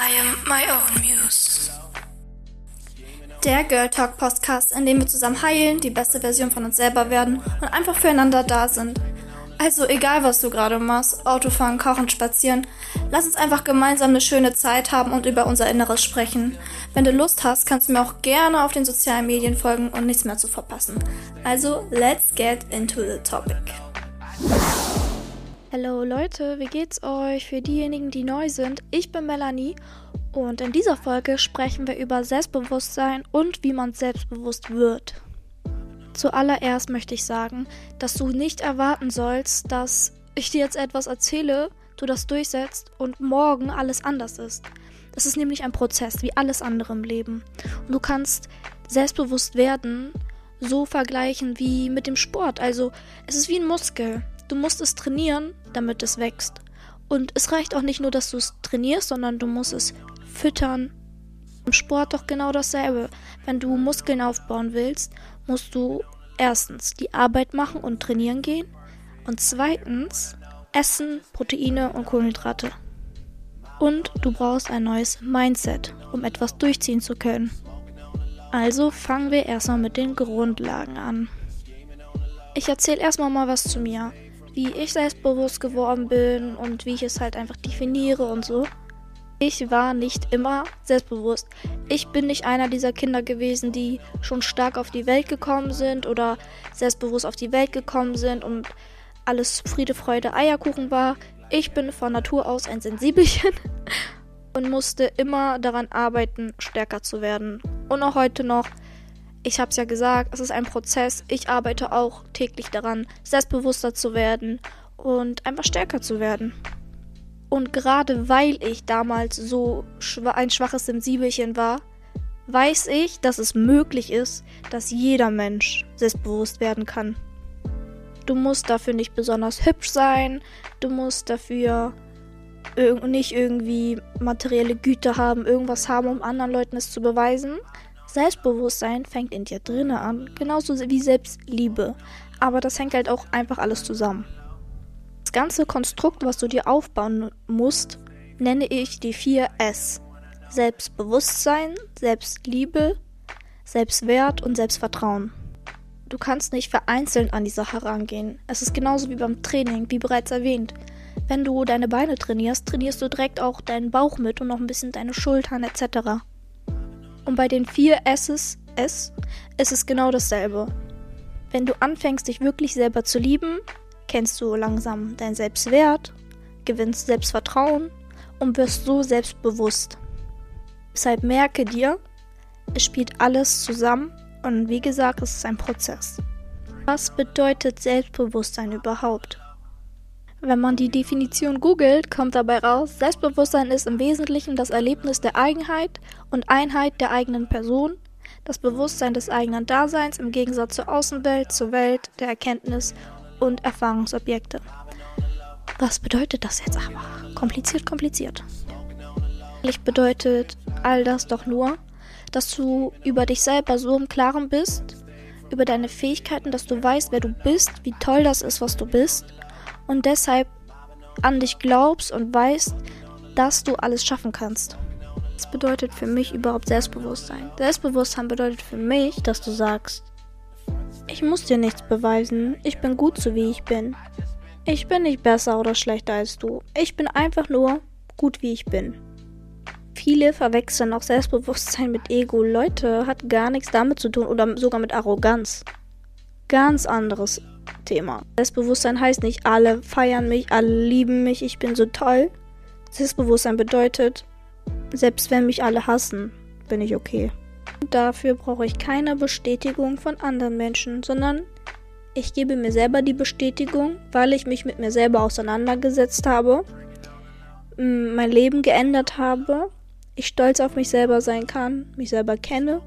I am my own muse. Der Girl Talk Podcast, in dem wir zusammen heilen, die beste Version von uns selber werden und einfach füreinander da sind. Also egal, was du gerade machst, Autofahren, Kochen, Spazieren, lass uns einfach gemeinsam eine schöne Zeit haben und über unser Inneres sprechen. Wenn du Lust hast, kannst du mir auch gerne auf den sozialen Medien folgen und nichts mehr zu verpassen. Also, let's get into the topic. Hallo Leute, wie geht's euch? Für diejenigen, die neu sind, ich bin Melanie und in dieser Folge sprechen wir über Selbstbewusstsein und wie man selbstbewusst wird. Zuallererst möchte ich sagen, dass du nicht erwarten sollst, dass ich dir jetzt etwas erzähle, du das durchsetzt und morgen alles anders ist. Das ist nämlich ein Prozess, wie alles andere im Leben. Und du kannst selbstbewusst werden, so vergleichen wie mit dem Sport. Also es ist wie ein Muskel. Du musst es trainieren, damit es wächst. Und es reicht auch nicht nur, dass du es trainierst, sondern du musst es füttern. Im Sport doch genau dasselbe. Wenn du Muskeln aufbauen willst, musst du erstens die Arbeit machen und trainieren gehen und zweitens Essen, Proteine und Kohlenhydrate. Und du brauchst ein neues Mindset, um etwas durchziehen zu können. Also fangen wir erstmal mit den Grundlagen an. Ich erzähle erstmal mal was zu mir wie ich selbstbewusst geworden bin und wie ich es halt einfach definiere und so. Ich war nicht immer selbstbewusst. Ich bin nicht einer dieser Kinder gewesen, die schon stark auf die Welt gekommen sind oder selbstbewusst auf die Welt gekommen sind und alles Friede, Freude, Eierkuchen war. Ich bin von Natur aus ein Sensibelchen und musste immer daran arbeiten, stärker zu werden. Und auch heute noch ich habe es ja gesagt, es ist ein Prozess. Ich arbeite auch täglich daran, selbstbewusster zu werden und einfach stärker zu werden. Und gerade weil ich damals so ein schwaches Sensibelchen war, weiß ich, dass es möglich ist, dass jeder Mensch selbstbewusst werden kann. Du musst dafür nicht besonders hübsch sein, du musst dafür irg nicht irgendwie materielle Güter haben, irgendwas haben, um anderen Leuten es zu beweisen, Selbstbewusstsein fängt in dir drinnen an, genauso wie Selbstliebe. Aber das hängt halt auch einfach alles zusammen. Das ganze Konstrukt, was du dir aufbauen musst, nenne ich die vier S. Selbstbewusstsein, Selbstliebe, Selbstwert und Selbstvertrauen. Du kannst nicht vereinzelt an die Sache rangehen. Es ist genauso wie beim Training, wie bereits erwähnt. Wenn du deine Beine trainierst, trainierst du direkt auch deinen Bauch mit und noch ein bisschen deine Schultern etc. Und bei den vier S's, S, ist es genau dasselbe. Wenn du anfängst, dich wirklich selber zu lieben, kennst du langsam deinen Selbstwert, gewinnst Selbstvertrauen und wirst so selbstbewusst. Deshalb merke dir, es spielt alles zusammen und wie gesagt, es ist ein Prozess. Was bedeutet Selbstbewusstsein überhaupt? Wenn man die Definition googelt, kommt dabei raus, Selbstbewusstsein ist im Wesentlichen das Erlebnis der Eigenheit und Einheit der eigenen Person, das Bewusstsein des eigenen Daseins im Gegensatz zur Außenwelt, zur Welt, der Erkenntnis und Erfahrungsobjekte. Was bedeutet das jetzt aber? Kompliziert, kompliziert. Eigentlich bedeutet all das doch nur, dass du über dich selber so im Klaren bist, über deine Fähigkeiten, dass du weißt, wer du bist, wie toll das ist, was du bist und deshalb an dich glaubst und weißt, dass du alles schaffen kannst. Das bedeutet für mich überhaupt Selbstbewusstsein. Selbstbewusstsein bedeutet für mich, dass du sagst, ich muss dir nichts beweisen, ich bin gut so wie ich bin. Ich bin nicht besser oder schlechter als du. Ich bin einfach nur gut wie ich bin. Viele verwechseln auch Selbstbewusstsein mit Ego. Leute, hat gar nichts damit zu tun oder sogar mit Arroganz. Ganz anderes Thema. Selbstbewusstsein heißt nicht, alle feiern mich, alle lieben mich, ich bin so toll. Selbstbewusstsein bedeutet, selbst wenn mich alle hassen, bin ich okay. Dafür brauche ich keine Bestätigung von anderen Menschen, sondern ich gebe mir selber die Bestätigung, weil ich mich mit mir selber auseinandergesetzt habe, mein Leben geändert habe, ich stolz auf mich selber sein kann, mich selber kenne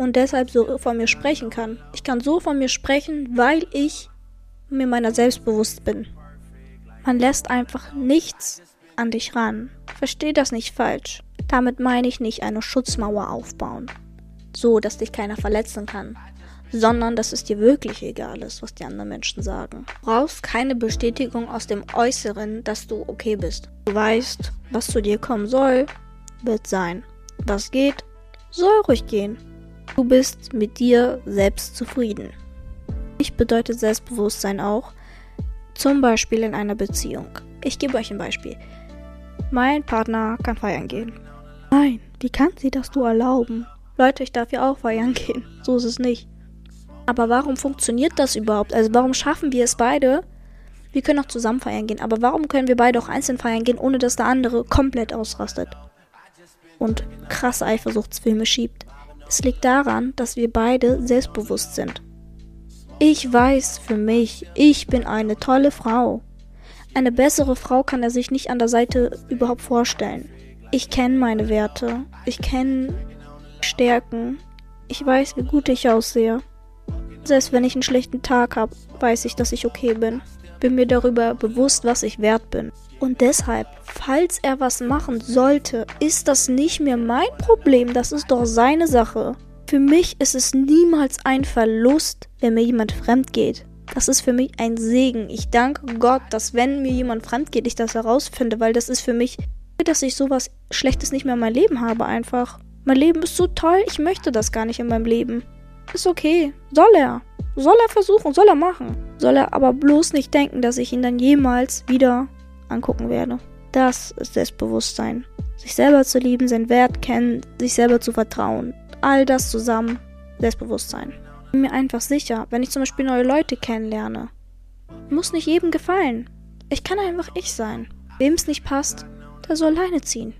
und deshalb so von mir sprechen kann. Ich kann so von mir sprechen, weil ich mir meiner selbst bewusst bin. Man lässt einfach nichts an dich ran. Versteh das nicht falsch. Damit meine ich nicht eine Schutzmauer aufbauen. So, dass dich keiner verletzen kann. Sondern, dass es dir wirklich egal ist, was die anderen Menschen sagen. Du brauchst keine Bestätigung aus dem Äußeren, dass du okay bist. Du weißt, was zu dir kommen soll. wird sein. Was geht, soll ruhig gehen. Du bist mit dir selbst zufrieden. Ich bedeutet Selbstbewusstsein auch, zum Beispiel in einer Beziehung. Ich gebe euch ein Beispiel. Mein Partner kann feiern gehen. Nein, wie kann sie das du erlauben? Leute, ich darf ja auch feiern gehen. So ist es nicht. Aber warum funktioniert das überhaupt? Also warum schaffen wir es beide? Wir können auch zusammen feiern gehen, aber warum können wir beide auch einzeln feiern gehen, ohne dass der andere komplett ausrastet? Und krasse Eifersuchtsfilme schiebt. Es liegt daran, dass wir beide selbstbewusst sind. Ich weiß für mich, ich bin eine tolle Frau. Eine bessere Frau kann er sich nicht an der Seite überhaupt vorstellen. Ich kenne meine Werte. Ich kenne Stärken. Ich weiß, wie gut ich aussehe. Selbst wenn ich einen schlechten Tag habe, weiß ich, dass ich okay bin. Bin mir darüber bewusst, was ich wert bin. Und deshalb, falls er was machen sollte, ist das nicht mehr mein Problem, das ist doch seine Sache. Für mich ist es niemals ein Verlust, wenn mir jemand fremd geht. Das ist für mich ein Segen. Ich danke Gott, dass wenn mir jemand fremd geht, ich das herausfinde, weil das ist für mich, dass ich sowas Schlechtes nicht mehr in meinem Leben habe einfach. Mein Leben ist so toll, ich möchte das gar nicht in meinem Leben. Ist okay. Soll er. Soll er versuchen, soll er machen. Soll er aber bloß nicht denken, dass ich ihn dann jemals wieder angucken werde. Das ist Selbstbewusstsein. Sich selber zu lieben, seinen Wert kennen, sich selber zu vertrauen. All das zusammen. Selbstbewusstsein. Ich bin mir einfach sicher, wenn ich zum Beispiel neue Leute kennenlerne. Muss nicht jedem gefallen. Ich kann einfach ich sein. Wem es nicht passt, der soll alleine ziehen.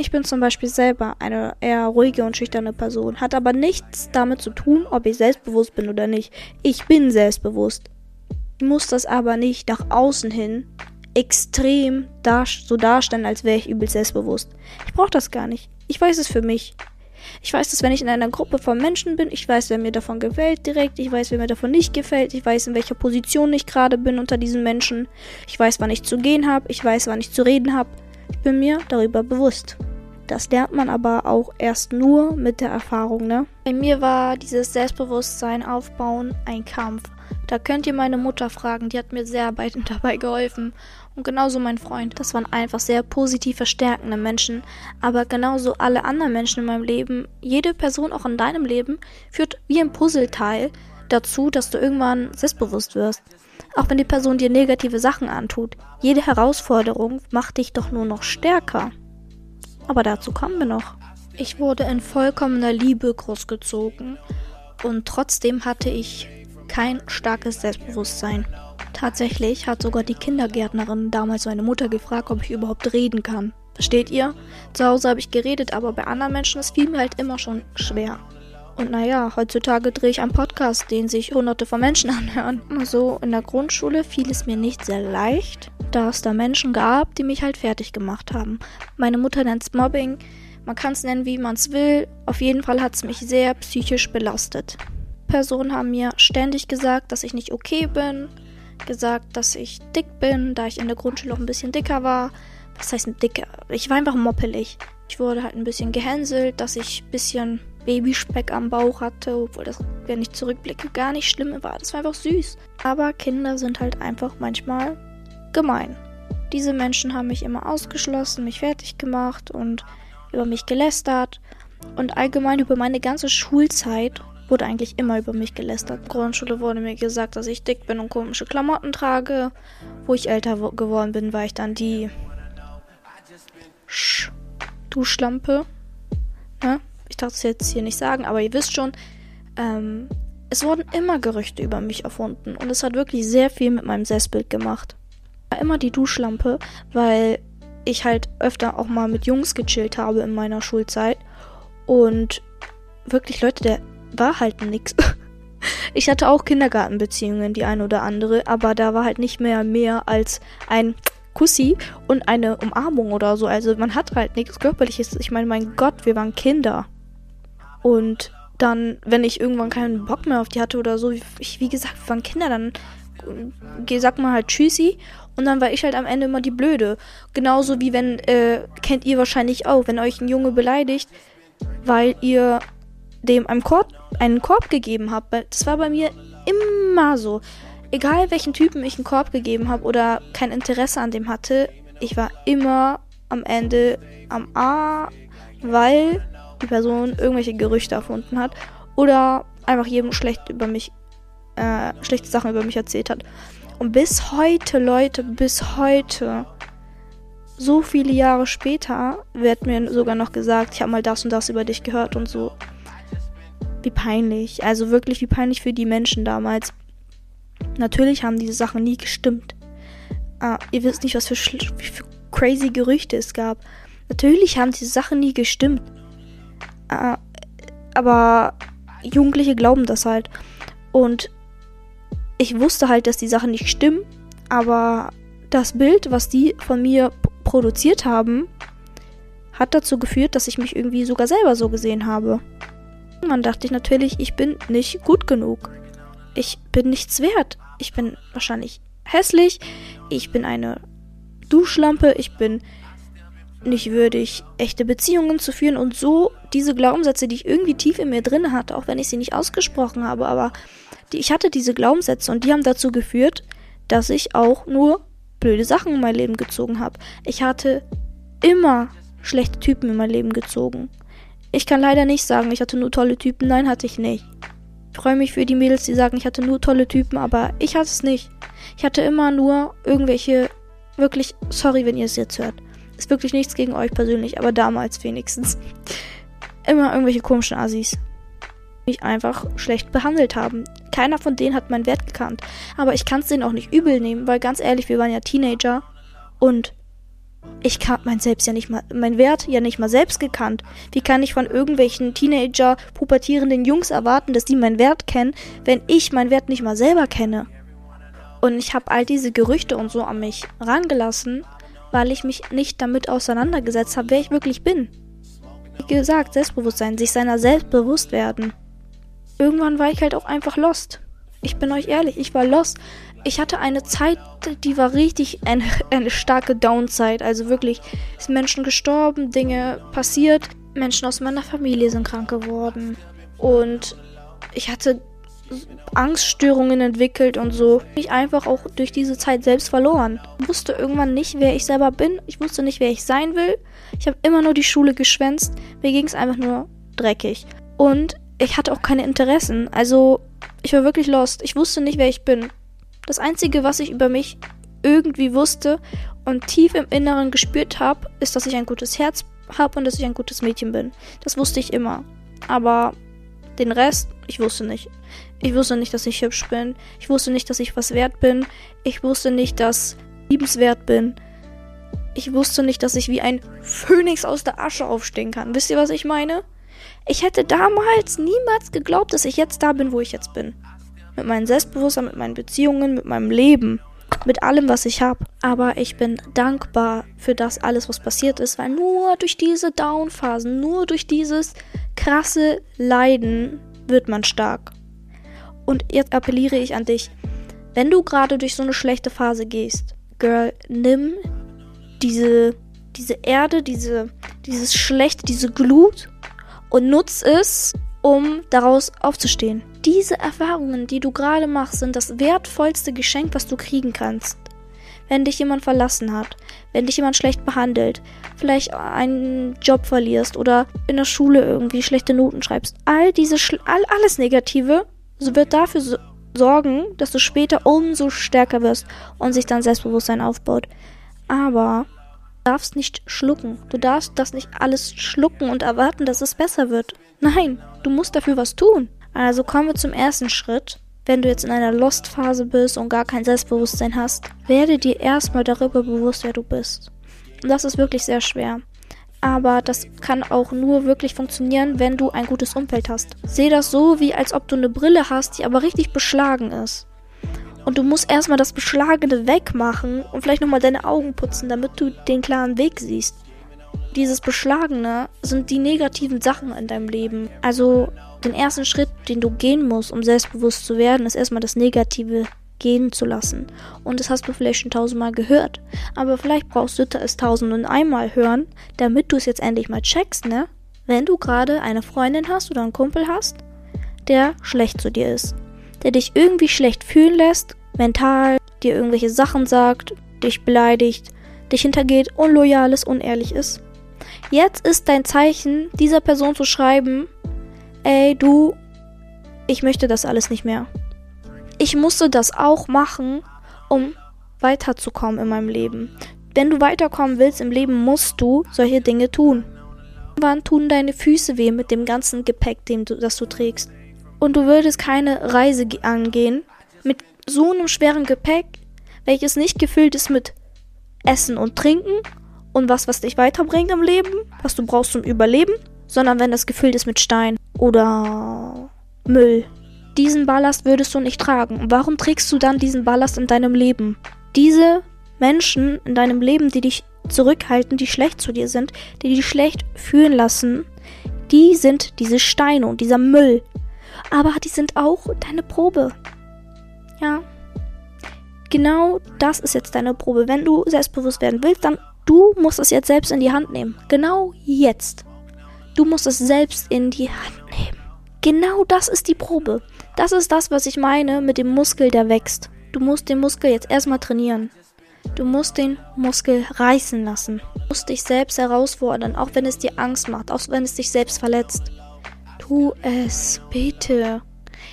Ich bin zum Beispiel selber eine eher ruhige und schüchterne Person, hat aber nichts damit zu tun, ob ich selbstbewusst bin oder nicht. Ich bin selbstbewusst. Ich muss das aber nicht nach außen hin extrem dar so darstellen, als wäre ich übel selbstbewusst. Ich brauche das gar nicht. Ich weiß es für mich. Ich weiß, dass wenn ich in einer Gruppe von Menschen bin, ich weiß, wer mir davon gefällt direkt, ich weiß, wer mir davon nicht gefällt, ich weiß, in welcher Position ich gerade bin unter diesen Menschen, ich weiß, wann ich zu gehen habe, ich weiß, wann ich zu reden habe. Ich bin mir darüber bewusst. Das lernt man aber auch erst nur mit der Erfahrung, ne? Bei mir war dieses Selbstbewusstsein aufbauen ein Kampf. Da könnt ihr meine Mutter fragen, die hat mir sehr dabei geholfen. Und genauso mein Freund. Das waren einfach sehr positiv verstärkende Menschen. Aber genauso alle anderen Menschen in meinem Leben, jede Person auch in deinem Leben, führt wie ein Puzzleteil dazu, dass du irgendwann selbstbewusst wirst. Auch wenn die Person dir negative Sachen antut. Jede Herausforderung macht dich doch nur noch stärker. Aber dazu kommen wir noch. Ich wurde in vollkommener Liebe großgezogen und trotzdem hatte ich kein starkes Selbstbewusstsein. Tatsächlich hat sogar die Kindergärtnerin damals meine Mutter gefragt, ob ich überhaupt reden kann. Versteht ihr? Zu Hause habe ich geredet, aber bei anderen Menschen ist fiel mir halt immer schon schwer. Und naja, heutzutage drehe ich einen Podcast, den sich hunderte von Menschen anhören. Also in der Grundschule fiel es mir nicht sehr leicht, da es da Menschen gab, die mich halt fertig gemacht haben. Meine Mutter nennt es Mobbing. Man kann es nennen, wie man es will. Auf jeden Fall hat es mich sehr psychisch belastet. Personen haben mir ständig gesagt, dass ich nicht okay bin, gesagt, dass ich dick bin, da ich in der Grundschule auch ein bisschen dicker war. Was heißt dicker? Ich war einfach moppelig. Ich wurde halt ein bisschen gehänselt, dass ich ein bisschen Babyspeck am Bauch hatte, obwohl das, wenn ich zurückblicke, gar nicht schlimm war. Das war einfach süß. Aber Kinder sind halt einfach manchmal gemein. Diese Menschen haben mich immer ausgeschlossen, mich fertig gemacht und über mich gelästert. Und allgemein über meine ganze Schulzeit wurde eigentlich immer über mich gelästert. In Grundschule wurde mir gesagt, dass ich dick bin und komische Klamotten trage. Wo ich älter geworden bin, war ich dann die Sch Duschlampe. Ne? Ich darf es jetzt hier nicht sagen, aber ihr wisst schon, ähm, es wurden immer Gerüchte über mich erfunden und es hat wirklich sehr viel mit meinem Selbstbild gemacht immer die Duschlampe, weil ich halt öfter auch mal mit Jungs gechillt habe in meiner Schulzeit. Und wirklich, Leute, der war halt nix. Ich hatte auch Kindergartenbeziehungen, die eine oder andere, aber da war halt nicht mehr mehr als ein Kussi und eine Umarmung oder so. Also man hat halt nichts Körperliches. Ich meine, mein Gott, wir waren Kinder. Und dann, wenn ich irgendwann keinen Bock mehr auf die hatte oder so, ich, wie gesagt, wir waren Kinder, dann sagt man halt Tschüssi und dann war ich halt am Ende immer die Blöde. Genauso wie wenn, äh, kennt ihr wahrscheinlich auch, wenn euch ein Junge beleidigt, weil ihr dem einen Korb, einen Korb gegeben habt. Das war bei mir immer so. Egal welchen Typen ich einen Korb gegeben habe oder kein Interesse an dem hatte, ich war immer am Ende am A, weil die Person irgendwelche Gerüchte erfunden hat oder einfach jedem schlecht über mich, äh, schlechte Sachen über mich erzählt hat. Und bis heute, Leute, bis heute, so viele Jahre später, wird mir sogar noch gesagt, ich habe mal das und das über dich gehört und so. Wie peinlich. Also wirklich wie peinlich für die Menschen damals. Natürlich haben diese Sachen nie gestimmt. Ah, ihr wisst nicht, was für, für crazy Gerüchte es gab. Natürlich haben diese Sachen nie gestimmt. Ah, aber Jugendliche glauben das halt. Und ich wusste halt, dass die Sachen nicht stimmen. Aber das Bild, was die von mir produziert haben, hat dazu geführt, dass ich mich irgendwie sogar selber so gesehen habe. Man dachte ich natürlich, ich bin nicht gut genug. Ich bin nichts wert. Ich bin wahrscheinlich hässlich. Ich bin eine Duschlampe. Ich bin nicht würdig, echte Beziehungen zu führen und so diese Glaubenssätze, die ich irgendwie tief in mir drin hatte, auch wenn ich sie nicht ausgesprochen habe, aber die, ich hatte diese Glaubenssätze und die haben dazu geführt, dass ich auch nur blöde Sachen in mein Leben gezogen habe. Ich hatte immer schlechte Typen in mein Leben gezogen. Ich kann leider nicht sagen, ich hatte nur tolle Typen. Nein, hatte ich nicht. Ich freue mich für die Mädels, die sagen, ich hatte nur tolle Typen, aber ich hatte es nicht. Ich hatte immer nur irgendwelche, wirklich, sorry, wenn ihr es jetzt hört. Ist wirklich nichts gegen euch persönlich, aber damals wenigstens. Immer irgendwelche komischen Assis. Die mich einfach schlecht behandelt haben. Keiner von denen hat meinen Wert gekannt. Aber ich kann es denen auch nicht übel nehmen, weil ganz ehrlich, wir waren ja Teenager und ich kann mein selbst ja nicht mal, mein Wert ja nicht mal selbst gekannt. Wie kann ich von irgendwelchen Teenager, pubertierenden Jungs erwarten, dass die meinen Wert kennen, wenn ich meinen Wert nicht mal selber kenne? Und ich habe all diese Gerüchte und so an mich rangelassen, weil ich mich nicht damit auseinandergesetzt habe, wer ich wirklich bin. Wie gesagt, Selbstbewusstsein, sich seiner selbst bewusst werden. Irgendwann war ich halt auch einfach lost. Ich bin euch ehrlich, ich war lost ich hatte eine Zeit, die war richtig eine, eine starke Downside. Also wirklich sind Menschen gestorben, Dinge passiert. Menschen aus meiner Familie sind krank geworden. Und ich hatte Angststörungen entwickelt und so. Ich einfach auch durch diese Zeit selbst verloren. Ich wusste irgendwann nicht, wer ich selber bin. Ich wusste nicht, wer ich sein will. Ich habe immer nur die Schule geschwänzt. Mir ging es einfach nur dreckig. Und ich hatte auch keine Interessen. Also ich war wirklich lost. Ich wusste nicht, wer ich bin. Das Einzige, was ich über mich irgendwie wusste und tief im Inneren gespürt habe, ist, dass ich ein gutes Herz habe und dass ich ein gutes Mädchen bin. Das wusste ich immer. Aber den Rest, ich wusste nicht. Ich wusste nicht, dass ich hübsch bin. Ich wusste nicht, dass ich was wert bin. Ich wusste nicht, dass ich liebenswert bin. Ich wusste nicht, dass ich wie ein Phönix aus der Asche aufstehen kann. Wisst ihr, was ich meine? Ich hätte damals niemals geglaubt, dass ich jetzt da bin, wo ich jetzt bin mit meinem Selbstbewusstsein, mit meinen Beziehungen, mit meinem Leben, mit allem, was ich habe. Aber ich bin dankbar für das alles, was passiert ist, weil nur durch diese Down-Phasen, nur durch dieses krasse Leiden wird man stark. Und jetzt appelliere ich an dich, wenn du gerade durch so eine schlechte Phase gehst, Girl, nimm diese, diese Erde, diese, dieses Schlechte, diese Glut und nutz es, um daraus aufzustehen. Diese Erfahrungen, die du gerade machst, sind das wertvollste Geschenk, was du kriegen kannst. Wenn dich jemand verlassen hat, wenn dich jemand schlecht behandelt, vielleicht einen Job verlierst oder in der Schule irgendwie schlechte Noten schreibst, all diese all, alles Negative wird dafür so sorgen, dass du später umso stärker wirst und sich dein Selbstbewusstsein aufbaut. Aber du darfst nicht schlucken. Du darfst das nicht alles schlucken und erwarten, dass es besser wird. Nein, du musst dafür was tun. Also kommen wir zum ersten Schritt. Wenn du jetzt in einer Lost-Phase bist und gar kein Selbstbewusstsein hast, werde dir erstmal darüber bewusst, wer du bist. Und das ist wirklich sehr schwer. Aber das kann auch nur wirklich funktionieren, wenn du ein gutes Umfeld hast. Seh das so, wie als ob du eine Brille hast, die aber richtig beschlagen ist. Und du musst erstmal das Beschlagene wegmachen und vielleicht nochmal deine Augen putzen, damit du den klaren Weg siehst dieses Beschlagene sind die negativen Sachen in deinem Leben. Also den ersten Schritt, den du gehen musst, um selbstbewusst zu werden, ist erstmal das Negative gehen zu lassen. Und das hast du vielleicht schon tausendmal gehört. Aber vielleicht brauchst du es tausend und einmal hören, damit du es jetzt endlich mal checkst, ne? Wenn du gerade eine Freundin hast oder einen Kumpel hast, der schlecht zu dir ist. Der dich irgendwie schlecht fühlen lässt, mental, dir irgendwelche Sachen sagt, dich beleidigt, dich hintergeht, unloyal ist, unehrlich ist. Jetzt ist dein Zeichen, dieser Person zu schreiben, ey du, ich möchte das alles nicht mehr. Ich musste das auch machen, um weiterzukommen in meinem Leben. Wenn du weiterkommen willst im Leben, musst du solche Dinge tun. Wann tun deine Füße weh mit dem ganzen Gepäck, dem du, das du trägst? Und du würdest keine Reise angehen mit so einem schweren Gepäck, welches nicht gefüllt ist mit Essen und Trinken und was, was dich weiterbringt im Leben, was du brauchst zum Überleben, sondern wenn das gefüllt ist mit Stein oder Müll. Diesen Ballast würdest du nicht tragen. Warum trägst du dann diesen Ballast in deinem Leben? Diese Menschen in deinem Leben, die dich zurückhalten, die schlecht zu dir sind, die dich schlecht fühlen lassen, die sind diese Steine und dieser Müll. Aber die sind auch deine Probe. Ja. Genau das ist jetzt deine Probe. Wenn du selbstbewusst werden willst, dann du musst es jetzt selbst in die Hand nehmen. Genau jetzt. Du musst es selbst in die Hand nehmen. Genau das ist die Probe. Das ist das, was ich meine mit dem Muskel, der wächst. Du musst den Muskel jetzt erstmal trainieren. Du musst den Muskel reißen lassen. Du musst dich selbst herausfordern, auch wenn es dir Angst macht, auch wenn es dich selbst verletzt. Tu es, bitte.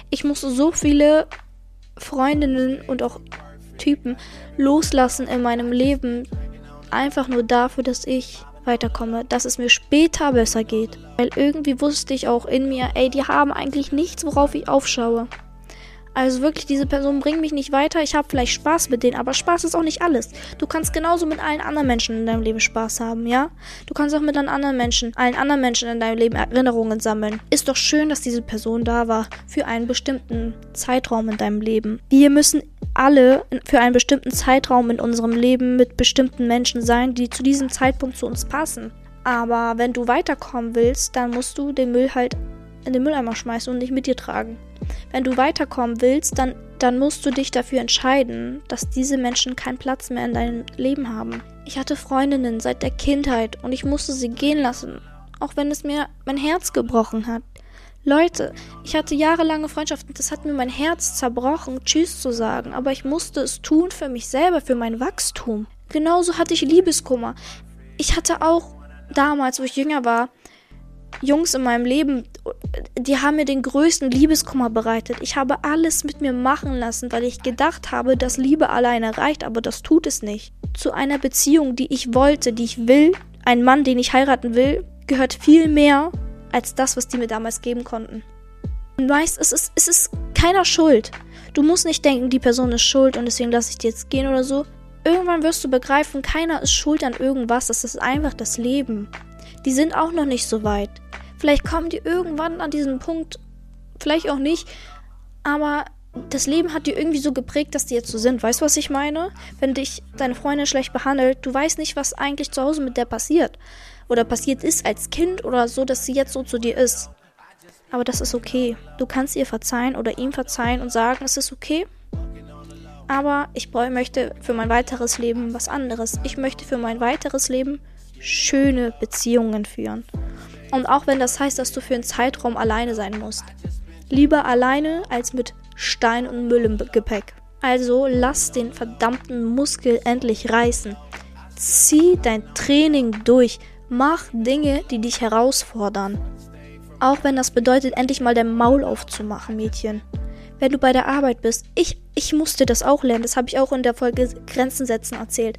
Ich musste so viele Freundinnen und auch Typen loslassen in meinem Leben. Einfach nur dafür, dass ich weiterkomme, dass es mir später besser geht. Weil irgendwie wusste ich auch in mir, ey, die haben eigentlich nichts, worauf ich aufschaue. Also wirklich, diese Personen bringen mich nicht weiter. Ich habe vielleicht Spaß mit denen, aber Spaß ist auch nicht alles. Du kannst genauso mit allen anderen Menschen in deinem Leben Spaß haben, ja? Du kannst auch mit anderen Menschen, allen anderen Menschen in deinem Leben Erinnerungen sammeln. Ist doch schön, dass diese Person da war für einen bestimmten Zeitraum in deinem Leben. Wir müssen alle für einen bestimmten Zeitraum in unserem Leben mit bestimmten Menschen sein, die zu diesem Zeitpunkt zu uns passen. Aber wenn du weiterkommen willst, dann musst du den Müll halt in den Mülleimer schmeißen und nicht mit dir tragen. Wenn du weiterkommen willst, dann, dann musst du dich dafür entscheiden, dass diese Menschen keinen Platz mehr in deinem Leben haben. Ich hatte Freundinnen seit der Kindheit und ich musste sie gehen lassen, auch wenn es mir mein Herz gebrochen hat. Leute, ich hatte jahrelange Freundschaften, das hat mir mein Herz zerbrochen, Tschüss zu sagen, aber ich musste es tun für mich selber, für mein Wachstum. Genauso hatte ich Liebeskummer. Ich hatte auch damals, wo ich jünger war, Jungs in meinem Leben, die haben mir den größten Liebeskummer bereitet. Ich habe alles mit mir machen lassen, weil ich gedacht habe, dass Liebe alleine reicht, aber das tut es nicht. Zu einer Beziehung, die ich wollte, die ich will, ein Mann, den ich heiraten will, gehört viel mehr als das, was die mir damals geben konnten. Und weißt, es ist, es ist keiner schuld. Du musst nicht denken, die Person ist schuld und deswegen lasse ich dir jetzt gehen oder so. Irgendwann wirst du begreifen, keiner ist schuld an irgendwas. Das ist einfach das Leben. Die sind auch noch nicht so weit. Vielleicht kommen die irgendwann an diesen Punkt, vielleicht auch nicht, aber das Leben hat die irgendwie so geprägt, dass die jetzt so sind. Weißt du, was ich meine? Wenn dich deine Freundin schlecht behandelt, du weißt nicht, was eigentlich zu Hause mit der passiert. Oder passiert ist als Kind oder so, dass sie jetzt so zu dir ist. Aber das ist okay. Du kannst ihr verzeihen oder ihm verzeihen und sagen, es ist okay. Aber ich möchte für mein weiteres Leben was anderes. Ich möchte für mein weiteres Leben schöne Beziehungen führen. Und auch wenn das heißt, dass du für einen Zeitraum alleine sein musst. Lieber alleine als mit Stein und Müll im Gepäck. Also lass den verdammten Muskel endlich reißen. Zieh dein Training durch. Mach Dinge, die dich herausfordern. Auch wenn das bedeutet, endlich mal dein Maul aufzumachen, Mädchen. Wenn du bei der Arbeit bist, ich, ich musste das auch lernen, das habe ich auch in der Folge Grenzen setzen erzählt.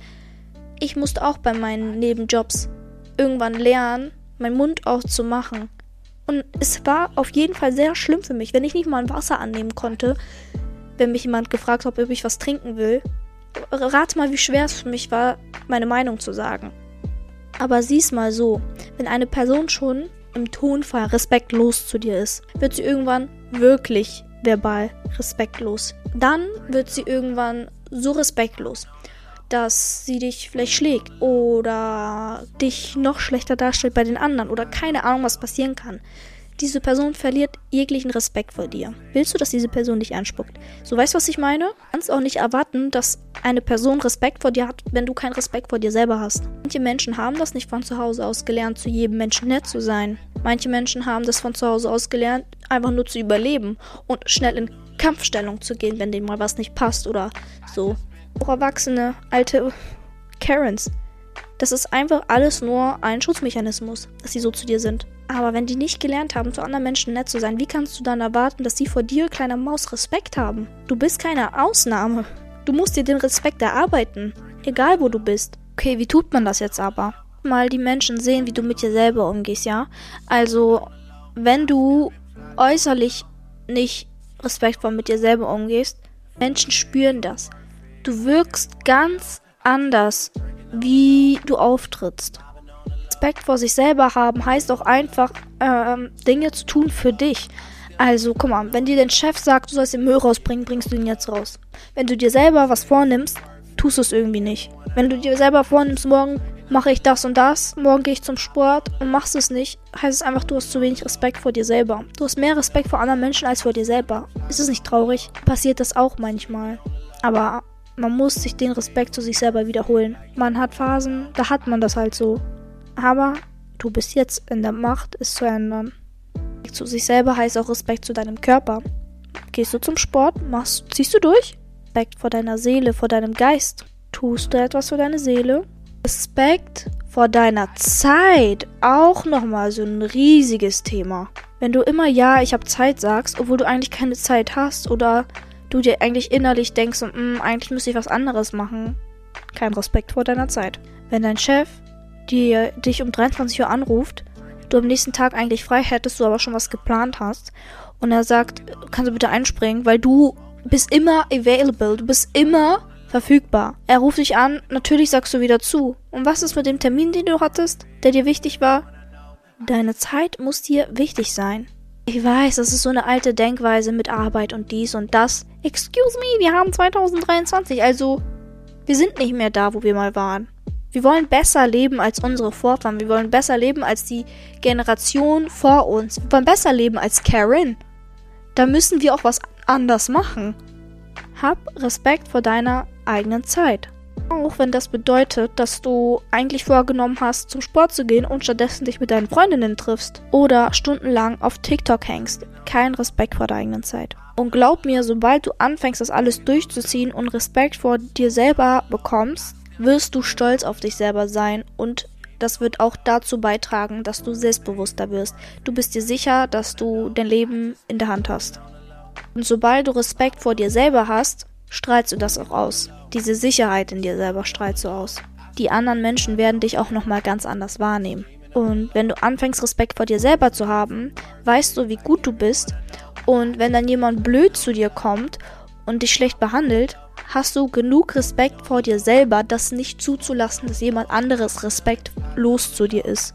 Ich musste auch bei meinen Nebenjobs irgendwann lernen, meinen Mund aufzumachen. Und es war auf jeden Fall sehr schlimm für mich, wenn ich nicht mal ein Wasser annehmen konnte, wenn mich jemand gefragt hat, ob ich was trinken will. Rat mal, wie schwer es für mich war, meine Meinung zu sagen. Aber sieh's mal so, wenn eine Person schon im Tonfall respektlos zu dir ist, wird sie irgendwann wirklich verbal respektlos. Dann wird sie irgendwann so respektlos, dass sie dich vielleicht schlägt oder dich noch schlechter darstellt bei den anderen oder keine Ahnung, was passieren kann. Diese Person verliert jeglichen Respekt vor dir. Willst du, dass diese Person dich anspuckt? So weißt du, was ich meine? Du kannst auch nicht erwarten, dass eine Person Respekt vor dir hat, wenn du keinen Respekt vor dir selber hast. Manche Menschen haben das nicht von zu Hause aus gelernt, zu jedem Menschen nett zu sein. Manche Menschen haben das von zu Hause aus gelernt, einfach nur zu überleben und schnell in Kampfstellung zu gehen, wenn denen mal was nicht passt oder so auch Erwachsene, alte Karens, Das ist einfach alles nur ein Schutzmechanismus, dass sie so zu dir sind. Aber wenn die nicht gelernt haben, zu anderen Menschen nett zu sein, wie kannst du dann erwarten, dass sie vor dir, kleiner Maus, Respekt haben? Du bist keine Ausnahme. Du musst dir den Respekt erarbeiten. Egal wo du bist. Okay, wie tut man das jetzt aber? Mal die Menschen sehen, wie du mit dir selber umgehst, ja? Also, wenn du äußerlich nicht respektvoll mit dir selber umgehst, Menschen spüren das. Du wirkst ganz anders, wie du auftrittst. Respekt vor sich selber haben heißt auch einfach, ähm, Dinge zu tun für dich. Also, guck mal, wenn dir dein Chef sagt, du sollst den Müll rausbringen, bringst du ihn jetzt raus. Wenn du dir selber was vornimmst, tust du es irgendwie nicht. Wenn du dir selber vornimmst, morgen mache ich das und das, morgen gehe ich zum Sport und machst es nicht, heißt es einfach, du hast zu wenig Respekt vor dir selber. Du hast mehr Respekt vor anderen Menschen als vor dir selber. Ist es nicht traurig? Passiert das auch manchmal. Aber man muss sich den Respekt zu sich selber wiederholen. Man hat Phasen, da hat man das halt so. Aber du bist jetzt in der Macht, es zu ändern. Respekt zu sich selber heißt auch Respekt zu deinem Körper. Gehst du zum Sport, machst, ziehst du durch? Respekt vor deiner Seele, vor deinem Geist. Tust du etwas für deine Seele? Respekt vor deiner Zeit. Auch nochmal so ein riesiges Thema. Wenn du immer ja, ich habe Zeit sagst, obwohl du eigentlich keine Zeit hast oder du dir eigentlich innerlich denkst, mm, eigentlich müsste ich was anderes machen. Kein Respekt vor deiner Zeit. Wenn dein Chef dir, dich um 23 Uhr anruft, du am nächsten Tag eigentlich frei hättest, du aber schon was geplant hast und er sagt, kannst du bitte einspringen, weil du bist immer available, du bist immer verfügbar. Er ruft dich an, natürlich sagst du wieder zu. Und was ist mit dem Termin, den du hattest, der dir wichtig war? Deine Zeit muss dir wichtig sein. Ich weiß, das ist so eine alte Denkweise mit Arbeit und dies und das. Excuse me, wir haben 2023, also wir sind nicht mehr da, wo wir mal waren. Wir wollen besser leben als unsere Vorfahren. Wir wollen besser leben als die Generation vor uns. Wir wollen besser leben als Karen. Da müssen wir auch was anders machen. Hab Respekt vor deiner eigenen Zeit. Auch wenn das bedeutet, dass du eigentlich vorgenommen hast, zum Sport zu gehen und stattdessen dich mit deinen Freundinnen triffst oder stundenlang auf TikTok hängst. Kein Respekt vor der eigenen Zeit. Und glaub mir, sobald du anfängst, das alles durchzuziehen und Respekt vor dir selber bekommst, wirst du stolz auf dich selber sein und das wird auch dazu beitragen, dass du selbstbewusster wirst. Du bist dir sicher, dass du dein Leben in der Hand hast. Und sobald du Respekt vor dir selber hast, strahlst du das auch aus. Diese Sicherheit in dir selber strahlst du aus. Die anderen Menschen werden dich auch nochmal ganz anders wahrnehmen. Und wenn du anfängst, Respekt vor dir selber zu haben, weißt du, wie gut du bist. Und wenn dann jemand blöd zu dir kommt und dich schlecht behandelt, hast du genug Respekt vor dir selber, das nicht zuzulassen, dass jemand anderes respektlos zu dir ist.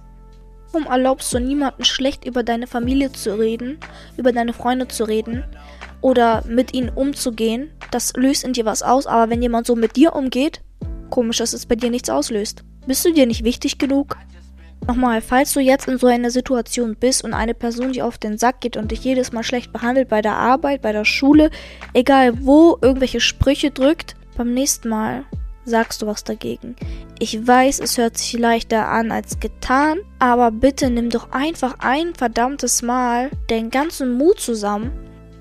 Warum erlaubst du niemanden schlecht über deine Familie zu reden, über deine Freunde zu reden oder mit ihnen umzugehen? Das löst in dir was aus, aber wenn jemand so mit dir umgeht, komisch, dass es bei dir nichts auslöst. Bist du dir nicht wichtig genug? Nochmal, falls du jetzt in so einer Situation bist und eine Person dir auf den Sack geht und dich jedes Mal schlecht behandelt bei der Arbeit, bei der Schule, egal wo, irgendwelche Sprüche drückt, beim nächsten Mal sagst du was dagegen. Ich weiß, es hört sich leichter an als getan, aber bitte nimm doch einfach ein verdammtes Mal den ganzen Mut zusammen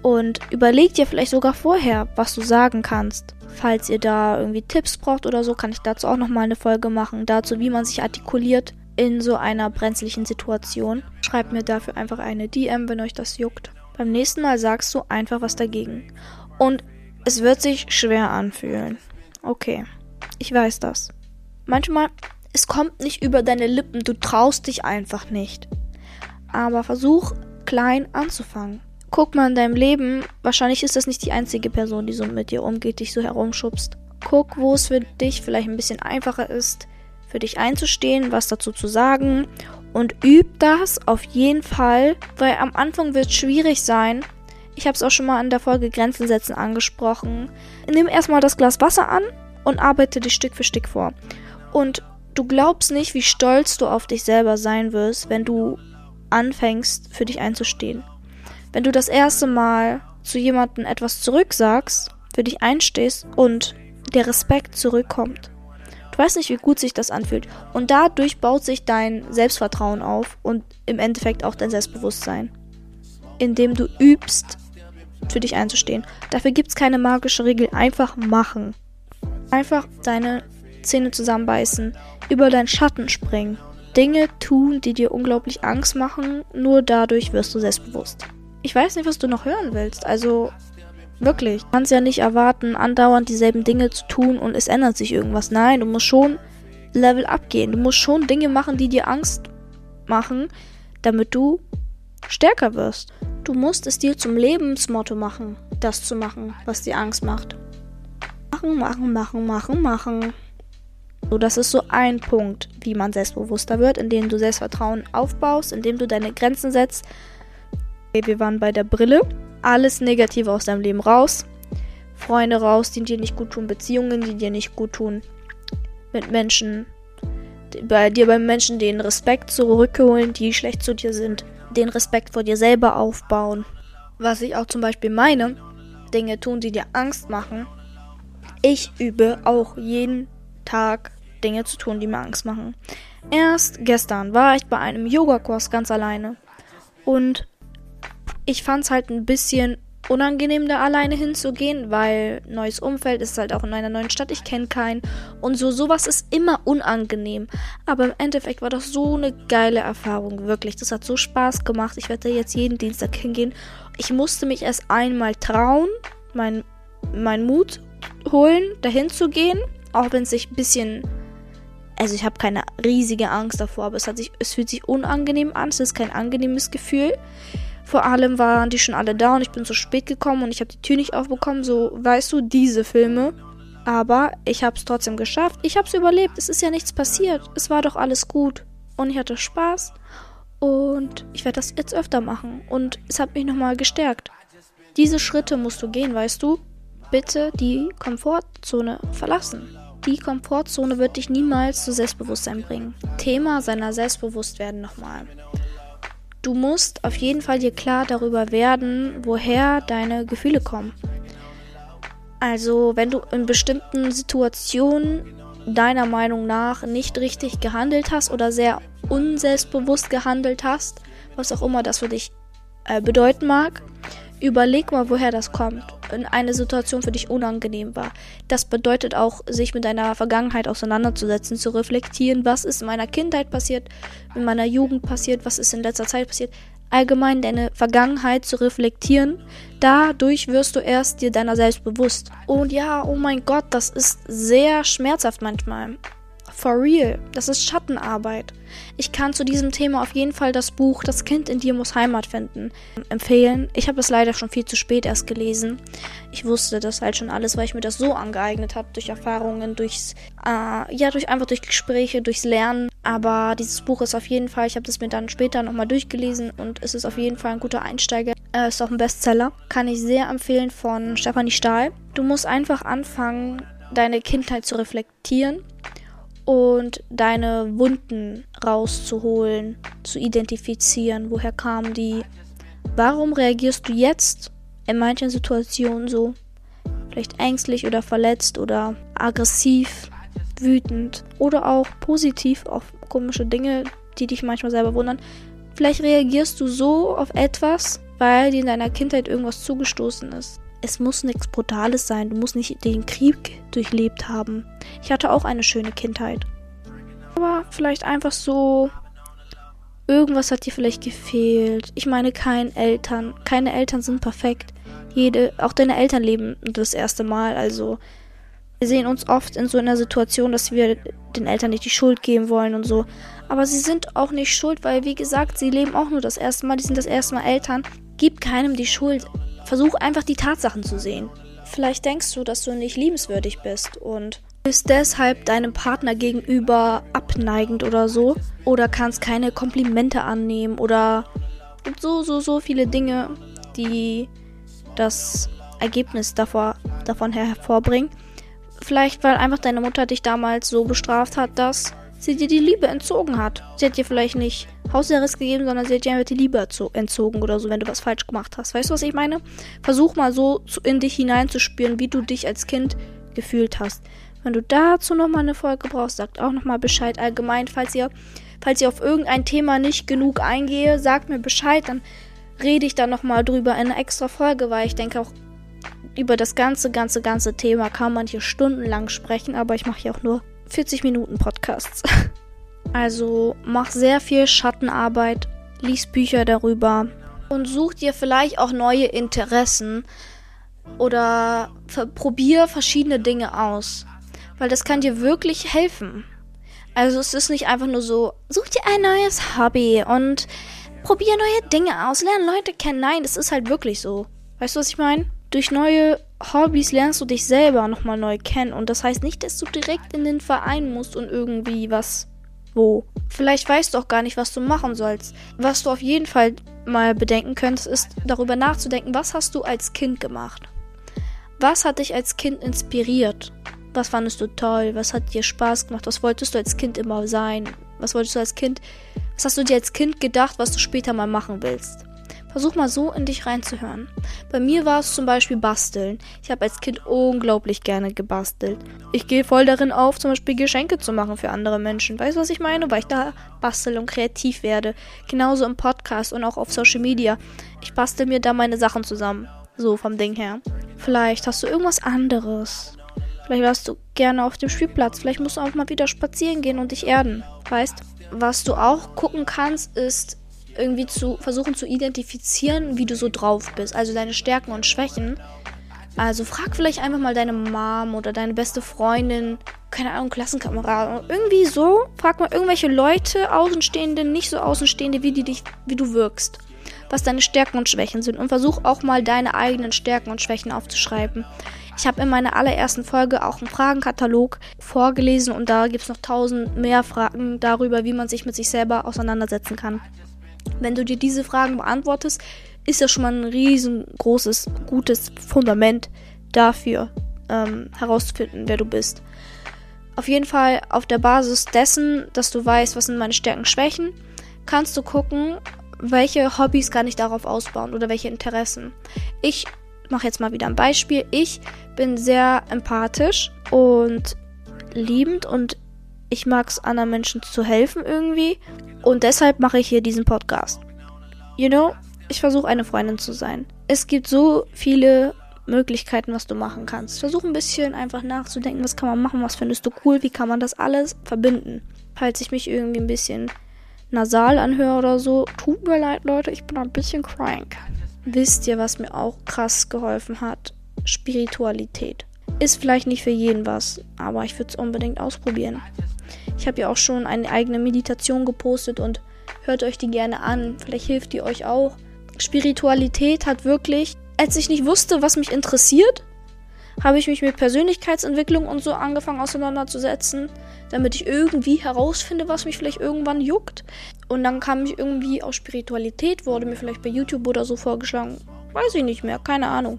und überleg dir vielleicht sogar vorher, was du sagen kannst. Falls ihr da irgendwie Tipps braucht oder so, kann ich dazu auch nochmal eine Folge machen, dazu, wie man sich artikuliert in so einer brenzlichen Situation. Schreibt mir dafür einfach eine DM, wenn euch das juckt. Beim nächsten Mal sagst du einfach was dagegen. Und es wird sich schwer anfühlen. Okay, ich weiß das. Manchmal, es kommt nicht über deine Lippen, du traust dich einfach nicht. Aber versuch klein anzufangen. Guck mal in deinem Leben, wahrscheinlich ist das nicht die einzige Person, die so mit dir umgeht, dich so herumschubst. Guck, wo es für dich vielleicht ein bisschen einfacher ist, für dich einzustehen, was dazu zu sagen und üb das auf jeden Fall, weil am Anfang wird es schwierig sein. Ich habe es auch schon mal in der Folge Grenzen setzen angesprochen. Nimm erstmal das Glas Wasser an und arbeite dich Stück für Stück vor. Und du glaubst nicht, wie stolz du auf dich selber sein wirst, wenn du anfängst, für dich einzustehen. Wenn du das erste Mal zu jemandem etwas zurücksagst, für dich einstehst und der Respekt zurückkommt. Du weißt nicht, wie gut sich das anfühlt. Und dadurch baut sich dein Selbstvertrauen auf und im Endeffekt auch dein Selbstbewusstsein. Indem du übst, für dich einzustehen. Dafür gibt es keine magische Regel. Einfach machen. Einfach deine Zähne zusammenbeißen. über deinen Schatten springen. Dinge tun, die dir unglaublich Angst machen, nur dadurch wirst du selbstbewusst. Ich weiß nicht, was du noch hören willst. Also wirklich, du kannst ja nicht erwarten, andauernd dieselben Dinge zu tun und es ändert sich irgendwas. Nein, du musst schon Level abgehen. Du musst schon Dinge machen, die dir Angst machen, damit du stärker wirst. Du musst es dir zum Lebensmotto machen, das zu machen, was dir Angst macht. Machen, machen, machen, machen, machen. So, das ist so ein Punkt, wie man selbstbewusster wird, indem du Selbstvertrauen aufbaust, indem du deine Grenzen setzt. Wir waren bei der Brille. Alles Negative aus deinem Leben raus. Freunde raus, die dir nicht gut tun. Beziehungen, die dir nicht gut tun. Mit Menschen. Bei dir beim Menschen den Respekt zurückholen, die schlecht zu dir sind. Den Respekt vor dir selber aufbauen. Was ich auch zum Beispiel meine, Dinge tun, die dir Angst machen. Ich übe auch jeden Tag Dinge zu tun, die mir Angst machen. Erst gestern war ich bei einem Yogakurs ganz alleine. Und ich fand es halt ein bisschen unangenehm, da alleine hinzugehen, weil neues Umfeld ist halt auch in einer neuen Stadt, ich kenne keinen. Und so, sowas ist immer unangenehm. Aber im Endeffekt war das so eine geile Erfahrung, wirklich. Das hat so Spaß gemacht. Ich werde jetzt jeden Dienstag hingehen. Ich musste mich erst einmal trauen, meinen mein Mut holen, dahin zu gehen. Auch wenn es sich ein bisschen also ich habe keine riesige Angst davor, aber es, hat sich, es fühlt sich unangenehm an. Es ist kein angenehmes Gefühl. Vor allem waren die schon alle da und ich bin zu spät gekommen und ich habe die Tür nicht aufbekommen. So, weißt du, diese Filme. Aber ich habe es trotzdem geschafft. Ich habe es überlebt. Es ist ja nichts passiert. Es war doch alles gut. Und ich hatte Spaß. Und ich werde das jetzt öfter machen. Und es hat mich nochmal gestärkt. Diese Schritte musst du gehen, weißt du? Bitte die Komfortzone verlassen. Die Komfortzone wird dich niemals zu Selbstbewusstsein bringen. Thema seiner Selbstbewusstwerden nochmal. Du musst auf jeden Fall dir klar darüber werden, woher deine Gefühle kommen. Also, wenn du in bestimmten Situationen deiner Meinung nach nicht richtig gehandelt hast oder sehr unselbstbewusst gehandelt hast, was auch immer das für dich äh, bedeuten mag, Überleg mal, woher das kommt. Wenn eine Situation für dich unangenehm war. Das bedeutet auch, sich mit deiner Vergangenheit auseinanderzusetzen, zu reflektieren, was ist in meiner Kindheit passiert, in meiner Jugend passiert, was ist in letzter Zeit passiert. Allgemein deine Vergangenheit zu reflektieren. Dadurch wirst du erst dir deiner selbst bewusst. Und ja, oh mein Gott, das ist sehr schmerzhaft manchmal. For real. Das ist Schattenarbeit. Ich kann zu diesem Thema auf jeden Fall das Buch Das Kind in dir muss Heimat finden empfehlen. Ich habe es leider schon viel zu spät erst gelesen. Ich wusste das halt schon alles, weil ich mir das so angeeignet habe durch Erfahrungen, durchs äh, ja durch einfach durch Gespräche, durchs Lernen. Aber dieses Buch ist auf jeden Fall. Ich habe das mir dann später nochmal durchgelesen und es ist auf jeden Fall ein guter Einsteiger. Äh, ist auch ein Bestseller. Kann ich sehr empfehlen von Stefanie Stahl. Du musst einfach anfangen, deine Kindheit zu reflektieren und deine Wunden rauszuholen, zu identifizieren, woher kamen die, warum reagierst du jetzt in manchen Situationen so, vielleicht ängstlich oder verletzt oder aggressiv, wütend oder auch positiv auf komische Dinge, die dich manchmal selber wundern. Vielleicht reagierst du so auf etwas, weil dir in deiner Kindheit irgendwas zugestoßen ist es muss nichts Brutales sein. Du musst nicht den Krieg durchlebt haben. Ich hatte auch eine schöne Kindheit. Aber vielleicht einfach so. Irgendwas hat dir vielleicht gefehlt. Ich meine, kein Eltern. Keine Eltern sind perfekt. Jede, auch deine Eltern leben das erste Mal. Also, wir sehen uns oft in so einer Situation, dass wir den Eltern nicht die Schuld geben wollen und so. Aber sie sind auch nicht schuld, weil, wie gesagt, sie leben auch nur das erste Mal. Die sind das erste Mal Eltern. Gib keinem die Schuld. Versuch einfach die Tatsachen zu sehen. Vielleicht denkst du, dass du nicht liebenswürdig bist und bist deshalb deinem Partner gegenüber abneigend oder so. Oder kannst keine Komplimente annehmen oder so, so, so viele Dinge, die das Ergebnis davor, davon hervorbringen. Vielleicht, weil einfach deine Mutter dich damals so bestraft hat, dass sie dir die Liebe entzogen hat. Sie hat dir vielleicht nicht Hausarrest gegeben, sondern sie hat dir einfach die Liebe entzogen oder so, wenn du was falsch gemacht hast. Weißt du, was ich meine? Versuch mal so in dich hineinzuspüren, wie du dich als Kind gefühlt hast. Wenn du dazu nochmal eine Folge brauchst, sagt auch nochmal Bescheid. Allgemein, falls ihr, falls ihr auf irgendein Thema nicht genug eingehe, sagt mir Bescheid, dann rede ich da nochmal drüber in einer extra Folge, weil ich denke auch, über das ganze, ganze, ganze Thema kann man hier stundenlang sprechen, aber ich mache hier auch nur 40 Minuten Podcasts. Also mach sehr viel Schattenarbeit, lies Bücher darüber und such dir vielleicht auch neue Interessen oder probier verschiedene Dinge aus, weil das kann dir wirklich helfen. Also es ist nicht einfach nur so, such dir ein neues Hobby und probier neue Dinge aus, lerne Leute kennen. Nein, es ist halt wirklich so. Weißt du, was ich meine? Durch neue Hobbys lernst du dich selber nochmal neu kennen. Und das heißt nicht, dass du direkt in den Verein musst und irgendwie was wo. Vielleicht weißt du auch gar nicht, was du machen sollst. Was du auf jeden Fall mal bedenken könntest, ist darüber nachzudenken, was hast du als Kind gemacht? Was hat dich als Kind inspiriert? Was fandest du toll? Was hat dir Spaß gemacht? Was wolltest du als Kind immer sein? Was wolltest du als Kind? Was hast du dir als Kind gedacht, was du später mal machen willst? Versuch mal so in dich reinzuhören. Bei mir war es zum Beispiel Basteln. Ich habe als Kind unglaublich gerne gebastelt. Ich gehe voll darin auf, zum Beispiel Geschenke zu machen für andere Menschen. Weißt du, was ich meine? Weil ich da bastel und kreativ werde. Genauso im Podcast und auch auf Social Media. Ich bastel mir da meine Sachen zusammen. So vom Ding her. Vielleicht hast du irgendwas anderes. Vielleicht warst du gerne auf dem Spielplatz. Vielleicht musst du auch mal wieder spazieren gehen und dich erden. Weißt? Was du auch gucken kannst, ist irgendwie zu versuchen zu identifizieren, wie du so drauf bist. Also deine Stärken und Schwächen. Also frag vielleicht einfach mal deine Mom oder deine beste Freundin, keine Ahnung, Klassenkamerad. Irgendwie so. Frag mal irgendwelche Leute, Außenstehende, nicht so Außenstehende, wie, die dich, wie du wirkst. Was deine Stärken und Schwächen sind. Und versuch auch mal deine eigenen Stärken und Schwächen aufzuschreiben. Ich habe in meiner allerersten Folge auch einen Fragenkatalog vorgelesen und da gibt es noch tausend mehr Fragen darüber, wie man sich mit sich selber auseinandersetzen kann. Wenn du dir diese Fragen beantwortest, ist das schon mal ein riesengroßes, gutes Fundament dafür, ähm, herauszufinden, wer du bist. Auf jeden Fall auf der Basis dessen, dass du weißt, was sind meine Stärken, Schwächen, kannst du gucken, welche Hobbys kann ich darauf ausbauen oder welche Interessen. Ich mache jetzt mal wieder ein Beispiel. Ich bin sehr empathisch und liebend und ich mag es, anderen Menschen zu helfen irgendwie. Und deshalb mache ich hier diesen Podcast. You know, ich versuche eine Freundin zu sein. Es gibt so viele Möglichkeiten, was du machen kannst. Versuch ein bisschen einfach nachzudenken, was kann man machen, was findest du cool, wie kann man das alles verbinden. Falls ich mich irgendwie ein bisschen nasal anhöre oder so, tut mir leid, Leute, ich bin ein bisschen crank. Wisst ihr, was mir auch krass geholfen hat? Spiritualität. Ist vielleicht nicht für jeden was, aber ich würde es unbedingt ausprobieren. Ich habe ja auch schon eine eigene Meditation gepostet und hört euch die gerne an. Vielleicht hilft die euch auch. Spiritualität hat wirklich, als ich nicht wusste, was mich interessiert, habe ich mich mit Persönlichkeitsentwicklung und so angefangen auseinanderzusetzen, damit ich irgendwie herausfinde, was mich vielleicht irgendwann juckt. Und dann kam ich irgendwie auf Spiritualität, wurde mir vielleicht bei YouTube oder so vorgeschlagen. Weiß ich nicht mehr, keine Ahnung,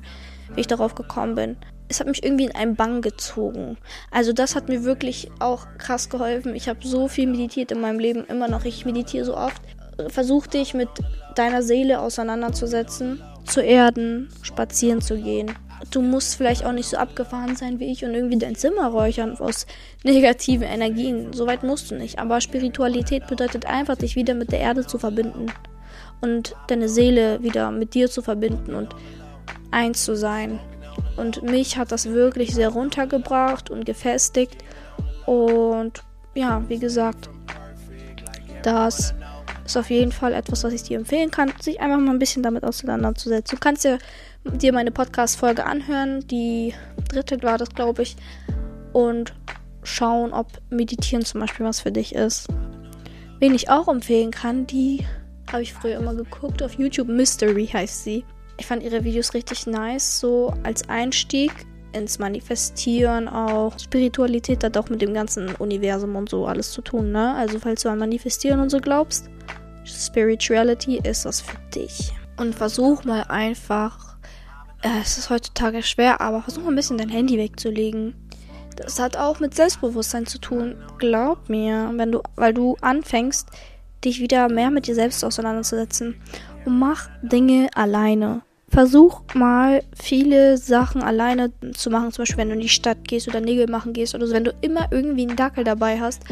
wie ich darauf gekommen bin es hat mich irgendwie in einen Bann gezogen. Also das hat mir wirklich auch krass geholfen. Ich habe so viel meditiert in meinem Leben, immer noch. Ich meditiere so oft. Versuch dich mit deiner Seele auseinanderzusetzen, zu erden, spazieren zu gehen. Du musst vielleicht auch nicht so abgefahren sein wie ich und irgendwie dein Zimmer räuchern aus negativen Energien. Soweit musst du nicht. Aber Spiritualität bedeutet einfach, dich wieder mit der Erde zu verbinden und deine Seele wieder mit dir zu verbinden und eins zu sein. Und mich hat das wirklich sehr runtergebracht und gefestigt. Und ja, wie gesagt, das ist auf jeden Fall etwas, was ich dir empfehlen kann, sich einfach mal ein bisschen damit auseinanderzusetzen. Du kannst ja dir meine Podcast-Folge anhören, die dritte war das, glaube ich, und schauen, ob Meditieren zum Beispiel was für dich ist. Wen ich auch empfehlen kann, die habe ich früher immer geguckt auf YouTube. Mystery heißt sie. Ich fand ihre Videos richtig nice, so als Einstieg ins Manifestieren auch. Spiritualität hat auch mit dem ganzen Universum und so alles zu tun, ne? Also falls du an Manifestieren und so glaubst, Spirituality ist das für dich. Und versuch mal einfach, äh, es ist heutzutage schwer, aber versuch mal ein bisschen dein Handy wegzulegen. Das hat auch mit Selbstbewusstsein zu tun. Glaub mir, wenn du, weil du anfängst, dich wieder mehr mit dir selbst auseinanderzusetzen und mach Dinge alleine. Versuch mal viele Sachen alleine zu machen, zum Beispiel wenn du in die Stadt gehst oder Nägel machen gehst oder so. Wenn du immer irgendwie einen Dackel dabei hast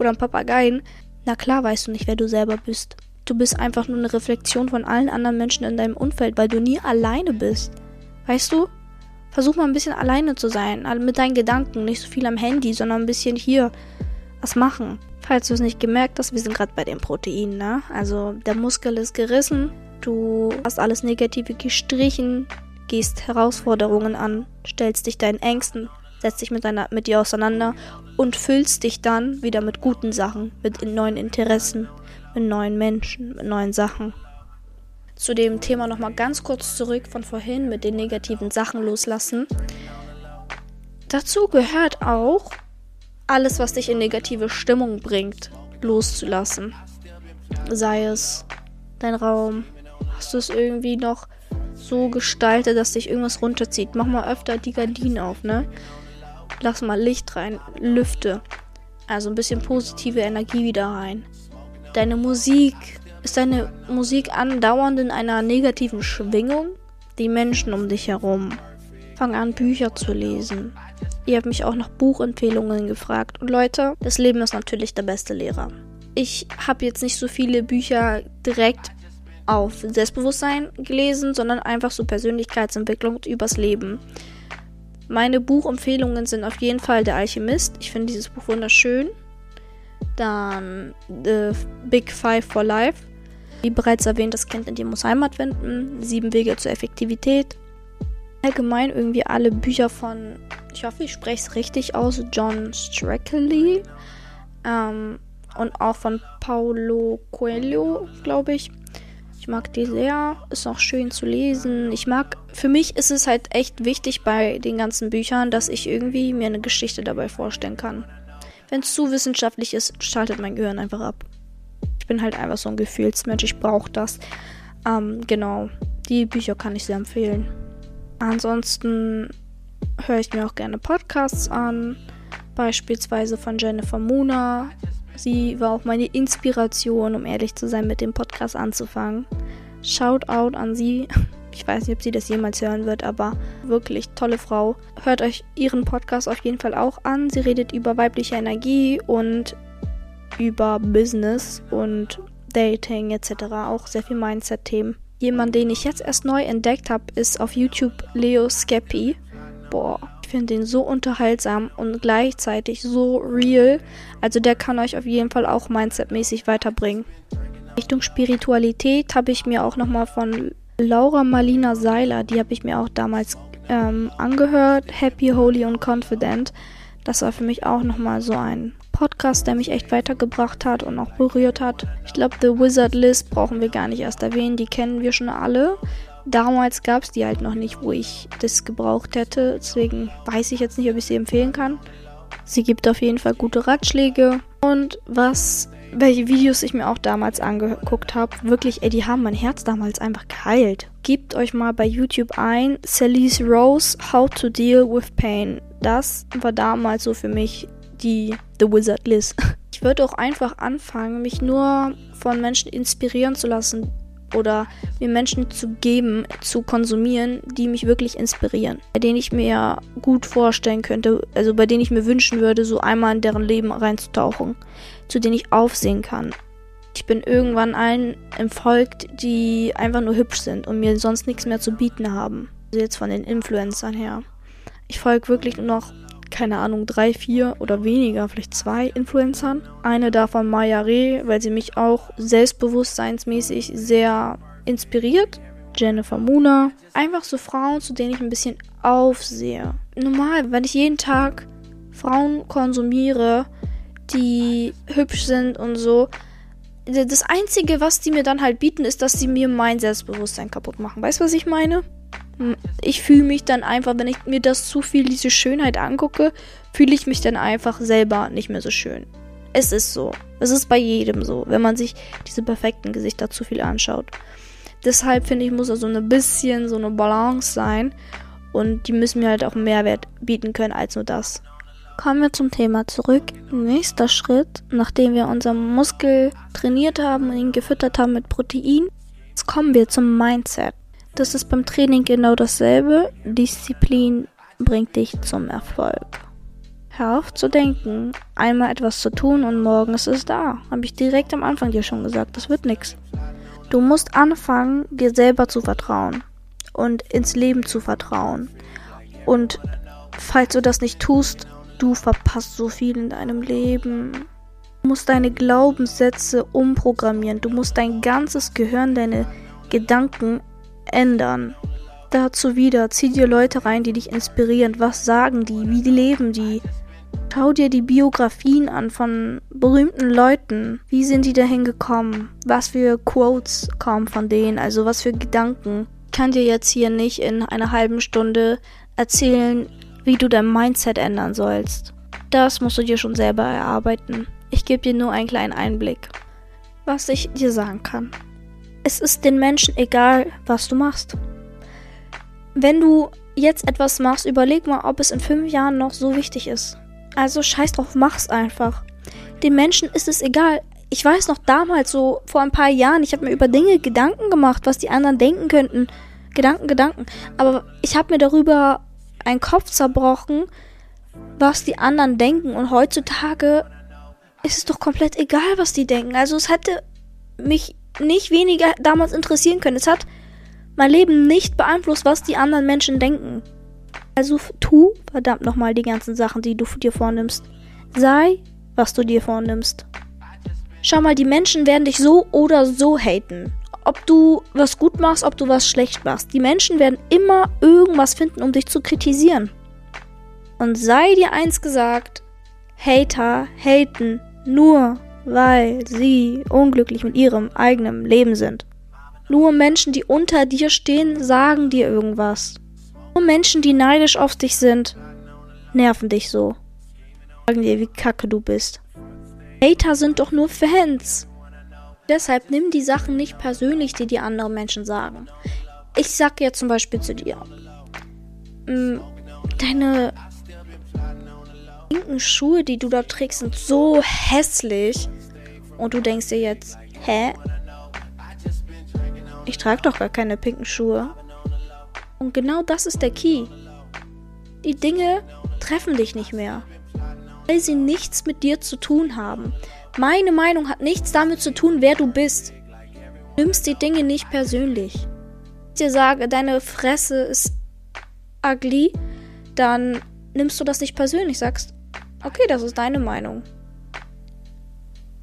oder einen Papageien, na klar weißt du nicht, wer du selber bist. Du bist einfach nur eine Reflexion von allen anderen Menschen in deinem Umfeld, weil du nie alleine bist. Weißt du? Versuch mal ein bisschen alleine zu sein, mit deinen Gedanken, nicht so viel am Handy, sondern ein bisschen hier was machen. Falls du es nicht gemerkt hast, wir sind gerade bei den Proteinen, ne? Also der Muskel ist gerissen, du hast alles Negative gestrichen, gehst Herausforderungen an, stellst dich deinen Ängsten, setzt dich mit, deiner, mit dir auseinander und füllst dich dann wieder mit guten Sachen, mit neuen Interessen, mit neuen Menschen, mit neuen Sachen. Zu dem Thema nochmal ganz kurz zurück von vorhin mit den negativen Sachen loslassen. Dazu gehört auch, alles, was dich in negative Stimmung bringt, loszulassen. Sei es dein Raum, hast du es irgendwie noch so gestaltet, dass dich irgendwas runterzieht. Mach mal öfter die Gardinen auf, ne? Lass mal Licht rein, Lüfte. Also ein bisschen positive Energie wieder rein. Deine Musik. Ist deine Musik andauernd in einer negativen Schwingung? Die Menschen um dich herum. Fang an, Bücher zu lesen. Ihr habt mich auch nach Buchempfehlungen gefragt. Und Leute, das Leben ist natürlich der beste Lehrer. Ich habe jetzt nicht so viele Bücher direkt auf Selbstbewusstsein gelesen, sondern einfach so Persönlichkeitsentwicklung übers Leben. Meine Buchempfehlungen sind auf jeden Fall Der Alchemist. Ich finde dieses Buch wunderschön. Dann The Big Five for Life. Wie bereits erwähnt, das Kind in dir muss Heimat finden. Sieben Wege zur Effektivität. Allgemein irgendwie alle Bücher von, ich hoffe, ich spreche es richtig aus, John Strackley. Ähm, und auch von Paulo Coelho, glaube ich. Ich mag die sehr, ist auch schön zu lesen. Ich mag, für mich ist es halt echt wichtig bei den ganzen Büchern, dass ich irgendwie mir eine Geschichte dabei vorstellen kann. Wenn es zu wissenschaftlich ist, schaltet mein Gehirn einfach ab. Ich bin halt einfach so ein Gefühlsmensch, ich brauche das. Ähm, genau, die Bücher kann ich sehr empfehlen. Ansonsten höre ich mir auch gerne Podcasts an, beispielsweise von Jennifer Muna, Sie war auch meine Inspiration, um ehrlich zu sein, mit dem Podcast anzufangen. Shoutout an sie. Ich weiß nicht, ob sie das jemals hören wird, aber wirklich tolle Frau. Hört euch ihren Podcast auf jeden Fall auch an. Sie redet über weibliche Energie und über Business und Dating etc. Auch sehr viel Mindset-Themen. Jemand, den ich jetzt erst neu entdeckt habe, ist auf YouTube Leo Skeppy. Boah, finde den so unterhaltsam und gleichzeitig so real. Also der kann euch auf jeden Fall auch mindsetmäßig weiterbringen. Richtung Spiritualität habe ich mir auch nochmal von Laura Marlina Seiler, die habe ich mir auch damals ähm, angehört. Happy, Holy und Confident. Das war für mich auch nochmal so ein Podcast, der mich echt weitergebracht hat und auch berührt hat. Ich glaube, The Wizard List brauchen wir gar nicht erst erwähnen, die kennen wir schon alle. Damals gab es die halt noch nicht, wo ich das gebraucht hätte. Deswegen weiß ich jetzt nicht, ob ich sie empfehlen kann. Sie gibt auf jeden Fall gute Ratschläge. Und was, welche Videos ich mir auch damals angeguckt habe, wirklich, ey, die haben mein Herz damals einfach geheilt. Gebt euch mal bei YouTube ein, Celise Rose, How to Deal with Pain. Das war damals so für mich die The Wizard Liz. Ich würde auch einfach anfangen, mich nur von Menschen inspirieren zu lassen, oder mir Menschen zu geben, zu konsumieren, die mich wirklich inspirieren. Bei denen ich mir gut vorstellen könnte, also bei denen ich mir wünschen würde, so einmal in deren Leben reinzutauchen, zu denen ich aufsehen kann. Ich bin irgendwann allen entfolgt, die einfach nur hübsch sind und mir sonst nichts mehr zu bieten haben. Also jetzt von den Influencern her. Ich folge wirklich nur noch keine Ahnung, drei, vier oder weniger, vielleicht zwei Influencern. Eine davon Maya Reh, weil sie mich auch selbstbewusstseinsmäßig sehr inspiriert. Jennifer Muna. Einfach so Frauen, zu denen ich ein bisschen aufsehe. Normal, wenn ich jeden Tag Frauen konsumiere, die hübsch sind und so. Das Einzige, was die mir dann halt bieten, ist, dass sie mir mein Selbstbewusstsein kaputt machen. Weißt du, was ich meine? Ich fühle mich dann einfach, wenn ich mir das zu viel, diese Schönheit angucke, fühle ich mich dann einfach selber nicht mehr so schön. Es ist so. Es ist bei jedem so, wenn man sich diese perfekten Gesichter zu viel anschaut. Deshalb finde ich, muss da so ein bisschen so eine Balance sein. Und die müssen mir halt auch Mehrwert bieten können als nur das. Kommen wir zum Thema zurück. Nächster Schritt, nachdem wir unseren Muskel trainiert haben und ihn gefüttert haben mit Protein, jetzt kommen wir zum Mindset. Das ist beim Training genau dasselbe. Disziplin bringt dich zum Erfolg. Hör auf zu denken, einmal etwas zu tun und morgen ist es da. Habe ich direkt am Anfang dir schon gesagt, das wird nichts. Du musst anfangen, dir selber zu vertrauen und ins Leben zu vertrauen Und falls du das nicht tust, du verpasst so viel in deinem Leben. Du musst deine Glaubenssätze umprogrammieren. Du musst dein ganzes Gehirn, deine Gedanken ändern. Dazu wieder, zieh dir Leute rein, die dich inspirieren. Was sagen die? Wie leben die? Schau dir die Biografien an von berühmten Leuten. Wie sind die dahin gekommen? Was für Quotes kommen von denen? Also was für Gedanken? Ich kann dir jetzt hier nicht in einer halben Stunde erzählen, wie du dein Mindset ändern sollst. Das musst du dir schon selber erarbeiten. Ich gebe dir nur einen kleinen Einblick. Was ich dir sagen kann. Es ist den Menschen egal, was du machst. Wenn du jetzt etwas machst, überleg mal, ob es in fünf Jahren noch so wichtig ist. Also scheiß drauf, mach's einfach. Den Menschen ist es egal. Ich weiß noch damals, so vor ein paar Jahren, ich habe mir über Dinge Gedanken gemacht, was die anderen denken könnten. Gedanken, Gedanken. Aber ich habe mir darüber einen Kopf zerbrochen, was die anderen denken. Und heutzutage ist es doch komplett egal, was die denken. Also es hätte mich nicht weniger damals interessieren können. Es hat mein Leben nicht beeinflusst, was die anderen Menschen denken. Also tu verdammt nochmal die ganzen Sachen, die du dir vornimmst. Sei, was du dir vornimmst. Schau mal, die Menschen werden dich so oder so haten. Ob du was gut machst, ob du was schlecht machst. Die Menschen werden immer irgendwas finden, um dich zu kritisieren. Und sei dir eins gesagt, Hater haten nur, weil sie unglücklich mit ihrem eigenen Leben sind. Nur Menschen, die unter dir stehen, sagen dir irgendwas. Nur Menschen, die neidisch auf dich sind, nerven dich so. Sagen dir, wie kacke du bist. Hater sind doch nur Fans. Deshalb nimm die Sachen nicht persönlich, die die anderen Menschen sagen. Ich sag jetzt zum Beispiel zu dir, mm, deine pinken Schuhe, die du da trägst, sind so hässlich. Und du denkst dir jetzt, hä? Ich trage doch gar keine pinken Schuhe. Und genau das ist der Key. Die Dinge treffen dich nicht mehr, weil sie nichts mit dir zu tun haben. Meine Meinung hat nichts damit zu tun, wer du bist. Du nimmst die Dinge nicht persönlich. Wenn ich dir sage, deine Fresse ist ugly, dann nimmst du das nicht persönlich, sagst, okay, das ist deine Meinung.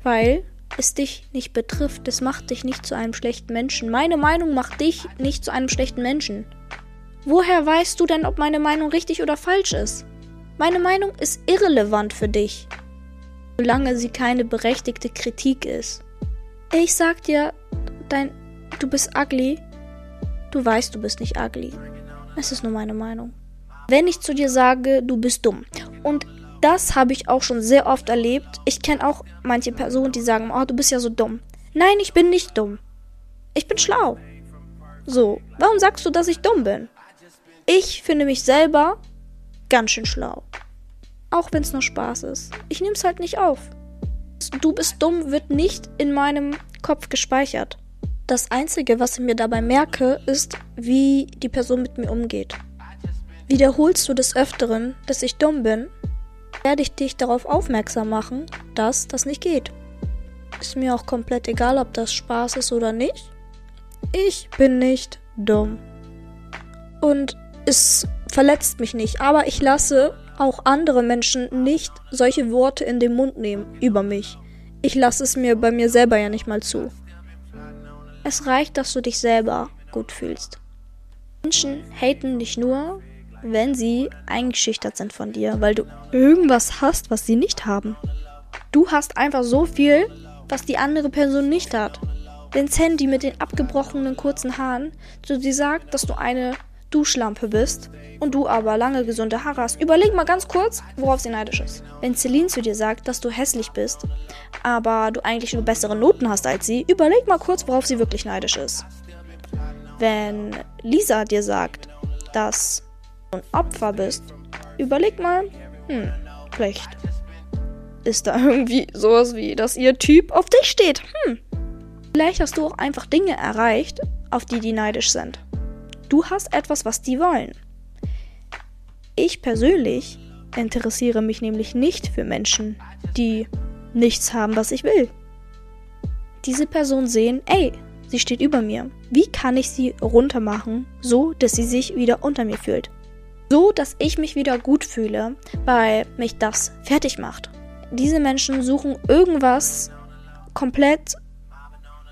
Weil es dich nicht betrifft, es macht dich nicht zu einem schlechten Menschen. Meine Meinung macht dich nicht zu einem schlechten Menschen. Woher weißt du denn, ob meine Meinung richtig oder falsch ist? Meine Meinung ist irrelevant für dich, solange sie keine berechtigte Kritik ist. Ich sag dir, dein, du bist ugly. Du weißt, du bist nicht ugly. Es ist nur meine Meinung. Wenn ich zu dir sage, du bist dumm. Und das habe ich auch schon sehr oft erlebt. Ich kenne auch manche Personen, die sagen, oh, du bist ja so dumm. Nein, ich bin nicht dumm. Ich bin schlau. So, warum sagst du, dass ich dumm bin? Ich finde mich selber ganz schön schlau. Auch wenn es nur Spaß ist. Ich nehme es halt nicht auf. Du bist dumm wird nicht in meinem Kopf gespeichert. Das Einzige, was ich mir dabei merke, ist, wie die Person mit mir umgeht. Wiederholst du des Öfteren, dass ich dumm bin, werde ich dich darauf aufmerksam machen, dass das nicht geht. Ist mir auch komplett egal, ob das Spaß ist oder nicht. Ich bin nicht dumm. Und es verletzt mich nicht, aber ich lasse auch andere Menschen nicht solche Worte in den Mund nehmen über mich. Ich lasse es mir bei mir selber ja nicht mal zu. Es reicht, dass du dich selber gut fühlst. Menschen haten dich nur, wenn sie eingeschüchtert sind von dir, weil du irgendwas hast, was sie nicht haben. Du hast einfach so viel, was die andere Person nicht hat. Wenn Sandy mit den abgebrochenen kurzen Haaren zu dir sagt, dass du eine du Schlampe bist und du aber lange gesunde Haare hast, überleg mal ganz kurz, worauf sie neidisch ist. Wenn Celine zu dir sagt, dass du hässlich bist, aber du eigentlich nur bessere Noten hast als sie, überleg mal kurz, worauf sie wirklich neidisch ist. Wenn Lisa dir sagt, dass ein Opfer bist, überleg mal, hm, vielleicht ist da irgendwie sowas wie, dass ihr Typ auf dich steht. Hm. Vielleicht hast du auch einfach Dinge erreicht, auf die die neidisch sind. Du hast etwas, was die wollen. Ich persönlich interessiere mich nämlich nicht für Menschen, die nichts haben, was ich will. Diese Person sehen, ey, sie steht über mir. Wie kann ich sie runtermachen, so dass sie sich wieder unter mir fühlt? So, dass ich mich wieder gut fühle, weil mich das fertig macht. Diese Menschen suchen irgendwas komplett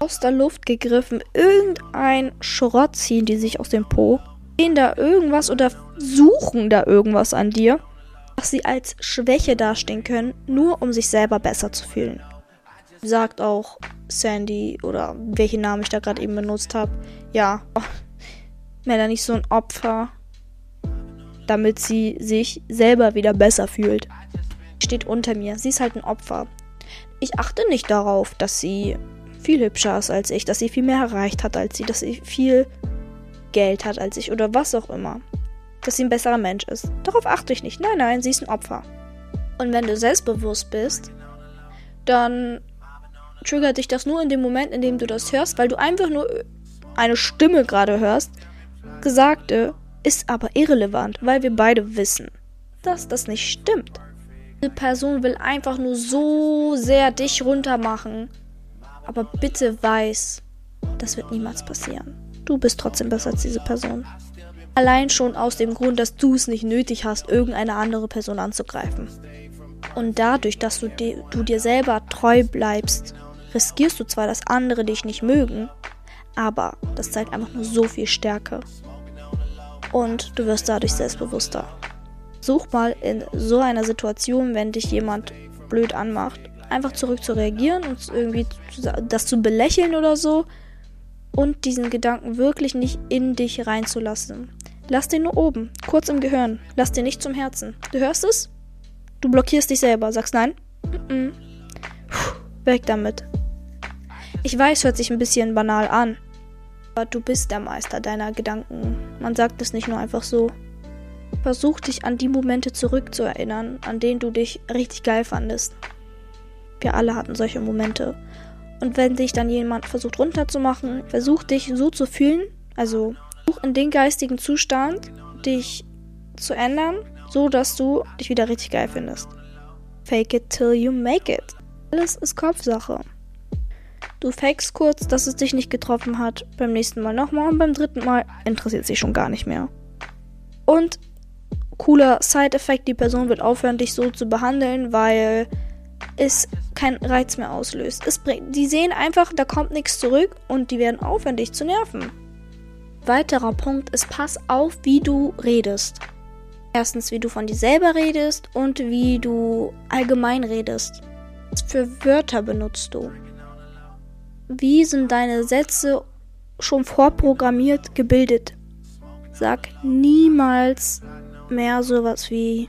aus der Luft gegriffen, irgendein Schrott ziehen die sich aus dem Po, sehen da irgendwas oder suchen da irgendwas an dir, was sie als Schwäche dastehen können, nur um sich selber besser zu fühlen. Sagt auch Sandy oder welchen Namen ich da gerade eben benutzt habe. Ja, Melanie ist so ein Opfer, damit sie sich selber wieder besser fühlt. Steht unter mir. Sie ist halt ein Opfer. Ich achte nicht darauf, dass sie viel hübscher ist als ich, dass sie viel mehr erreicht hat als sie, dass sie viel Geld hat als ich oder was auch immer. Dass sie ein besserer Mensch ist. Darauf achte ich nicht. Nein, nein, sie ist ein Opfer. Und wenn du selbstbewusst bist, dann triggert dich das nur in dem Moment, in dem du das hörst, weil du einfach nur eine Stimme gerade hörst. Gesagte ist aber irrelevant, weil wir beide wissen, dass das nicht stimmt. Diese Person will einfach nur so sehr dich runtermachen. Aber bitte weiß, das wird niemals passieren. Du bist trotzdem besser als diese Person. Allein schon aus dem Grund, dass du es nicht nötig hast, irgendeine andere Person anzugreifen. Und dadurch, dass du, di du dir selber treu bleibst, riskierst du zwar, dass andere dich nicht mögen, aber das zeigt einfach nur so viel Stärke. Und du wirst dadurch selbstbewusster. Such mal in so einer Situation, wenn dich jemand blöd anmacht, einfach zurück zu reagieren und irgendwie das zu belächeln oder so und diesen Gedanken wirklich nicht in dich reinzulassen. Lass den nur oben, kurz im Gehirn. Lass den nicht zum Herzen. Du hörst es? Du blockierst dich selber, sagst nein? Mm -mm. Puh, weg damit. Ich weiß, hört sich ein bisschen banal an. Aber du bist der Meister deiner Gedanken. Man sagt es nicht nur einfach so. Versuch dich an die Momente zurückzuerinnern, an denen du dich richtig geil fandest. Wir alle hatten solche Momente. Und wenn dich dann jemand versucht runterzumachen, versuch dich so zu fühlen, also versuch in den geistigen Zustand, dich zu ändern, so dass du dich wieder richtig geil findest. Fake it till you make it. Alles ist Kopfsache. Du fakest kurz, dass es dich nicht getroffen hat, beim nächsten Mal nochmal und beim dritten Mal interessiert sich schon gar nicht mehr. Und cooler Side-Effekt, die Person wird aufhören, dich so zu behandeln, weil es keinen Reiz mehr auslöst. Es bringt, die sehen einfach, da kommt nichts zurück und die werden aufhören, dich zu nerven. Weiterer Punkt ist, pass auf, wie du redest. Erstens, wie du von dir selber redest und wie du allgemein redest. Was für Wörter benutzt du? Wie sind deine Sätze schon vorprogrammiert gebildet? Sag niemals mehr sowas wie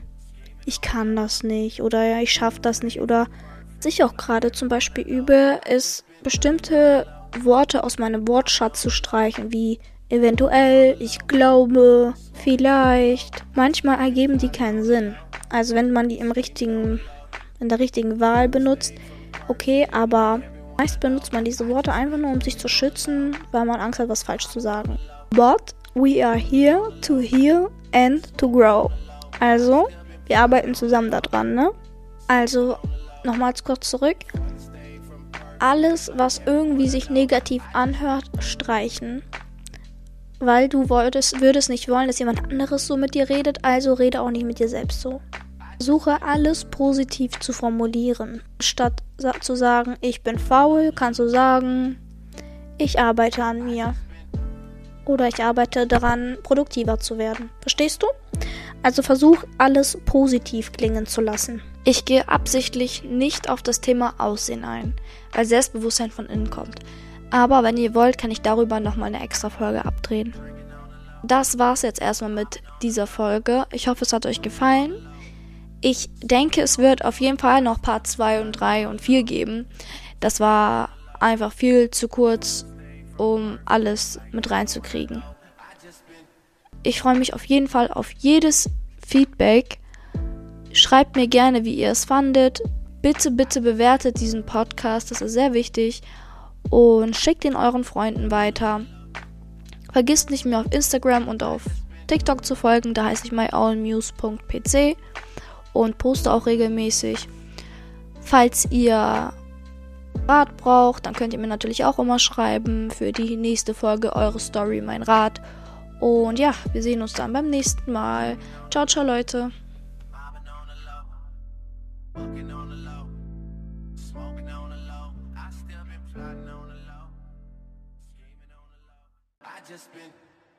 ich kann das nicht oder ich schaff das nicht oder was ich auch gerade zum Beispiel übe, ist bestimmte Worte aus meinem Wortschatz zu streichen, wie eventuell, ich glaube, vielleicht. Manchmal ergeben die keinen Sinn. Also wenn man die im richtigen, in der richtigen Wahl benutzt, okay, aber Meist benutzt man diese Worte einfach nur, um sich zu schützen, weil man Angst hat, was falsch zu sagen. But we are here to heal and to grow. Also, wir arbeiten zusammen daran, ne? Also, nochmals kurz zurück. Alles, was irgendwie sich negativ anhört, streichen. Weil du wolltest, würdest nicht wollen, dass jemand anderes so mit dir redet, also rede auch nicht mit dir selbst so. Versuche alles positiv zu formulieren. Statt zu sagen, ich bin faul, kannst du sagen, ich arbeite an mir. Oder ich arbeite daran, produktiver zu werden. Verstehst du? Also versuch alles positiv klingen zu lassen. Ich gehe absichtlich nicht auf das Thema Aussehen ein, weil Selbstbewusstsein von innen kommt. Aber wenn ihr wollt, kann ich darüber nochmal eine extra Folge abdrehen. Das war's jetzt erstmal mit dieser Folge. Ich hoffe, es hat euch gefallen. Ich denke, es wird auf jeden Fall noch Part 2 und 3 und 4 geben. Das war einfach viel zu kurz, um alles mit reinzukriegen. Ich freue mich auf jeden Fall auf jedes Feedback. Schreibt mir gerne, wie ihr es fandet. Bitte, bitte bewertet diesen Podcast, das ist sehr wichtig. Und schickt ihn euren Freunden weiter. Vergisst nicht mehr auf Instagram und auf TikTok zu folgen, da heiße ich myownmuse.pc und poste auch regelmäßig. Falls ihr Rat braucht, dann könnt ihr mir natürlich auch immer schreiben für die nächste Folge eure Story, mein Rat. Und ja, wir sehen uns dann beim nächsten Mal. Ciao, ciao, Leute.